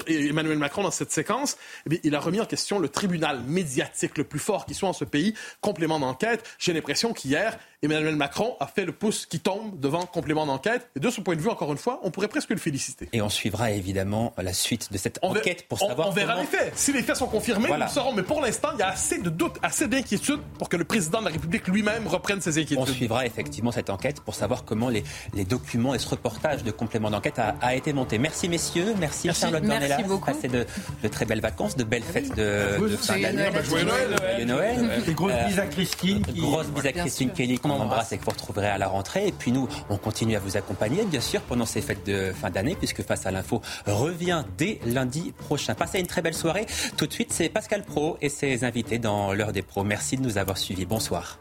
Emmanuel Macron, dans cette séquence, eh il a remis en question le tribunal médiatique le plus fort qui soit en ce pays, complément d'enquête. J'ai l'impression qu'hier, Emmanuel Macron a fait le pouce qui tombe devant complément d'enquête. Et de ce point de vue, encore une fois, on pourrait presque le féliciter. Et on suivra évidemment la suite de cette enquête pour savoir. On verra les faits. Si les faits sont confirmés, nous saurons. Mais pour l'instant, il y a assez de doutes, assez d'inquiétudes pour que le président de la République lui-même reprenne ses inquiétudes. On suivra effectivement cette enquête pour savoir comment les, les documents et ce reportage de complément d'enquête a, été monté. Merci messieurs, merci, merci. Charlotte Merci beaucoup. Passez de, de, très belles vacances, de belles fêtes de, de fin d'année. Joyeux Noël. Joyeux Noël. Et grosse bise à Christine. Grosse bise à Christine Kelly qu'on embrasse et que vous retrouverez à la rentrée. Et puis nous, on continue à vous accompagner, bien sûr, pendant ces fêtes de fin d'année, puisque Face à l'info revient dès lundi prochain. Passez une très belle soirée. Tout de suite, c'est Pascal Pro et ses invités dans l'heure des pros. Merci de nous avoir suivis. Bonsoir.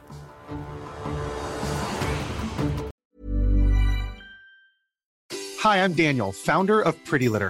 Hi, I'm Daniel, founder of Pretty Litter.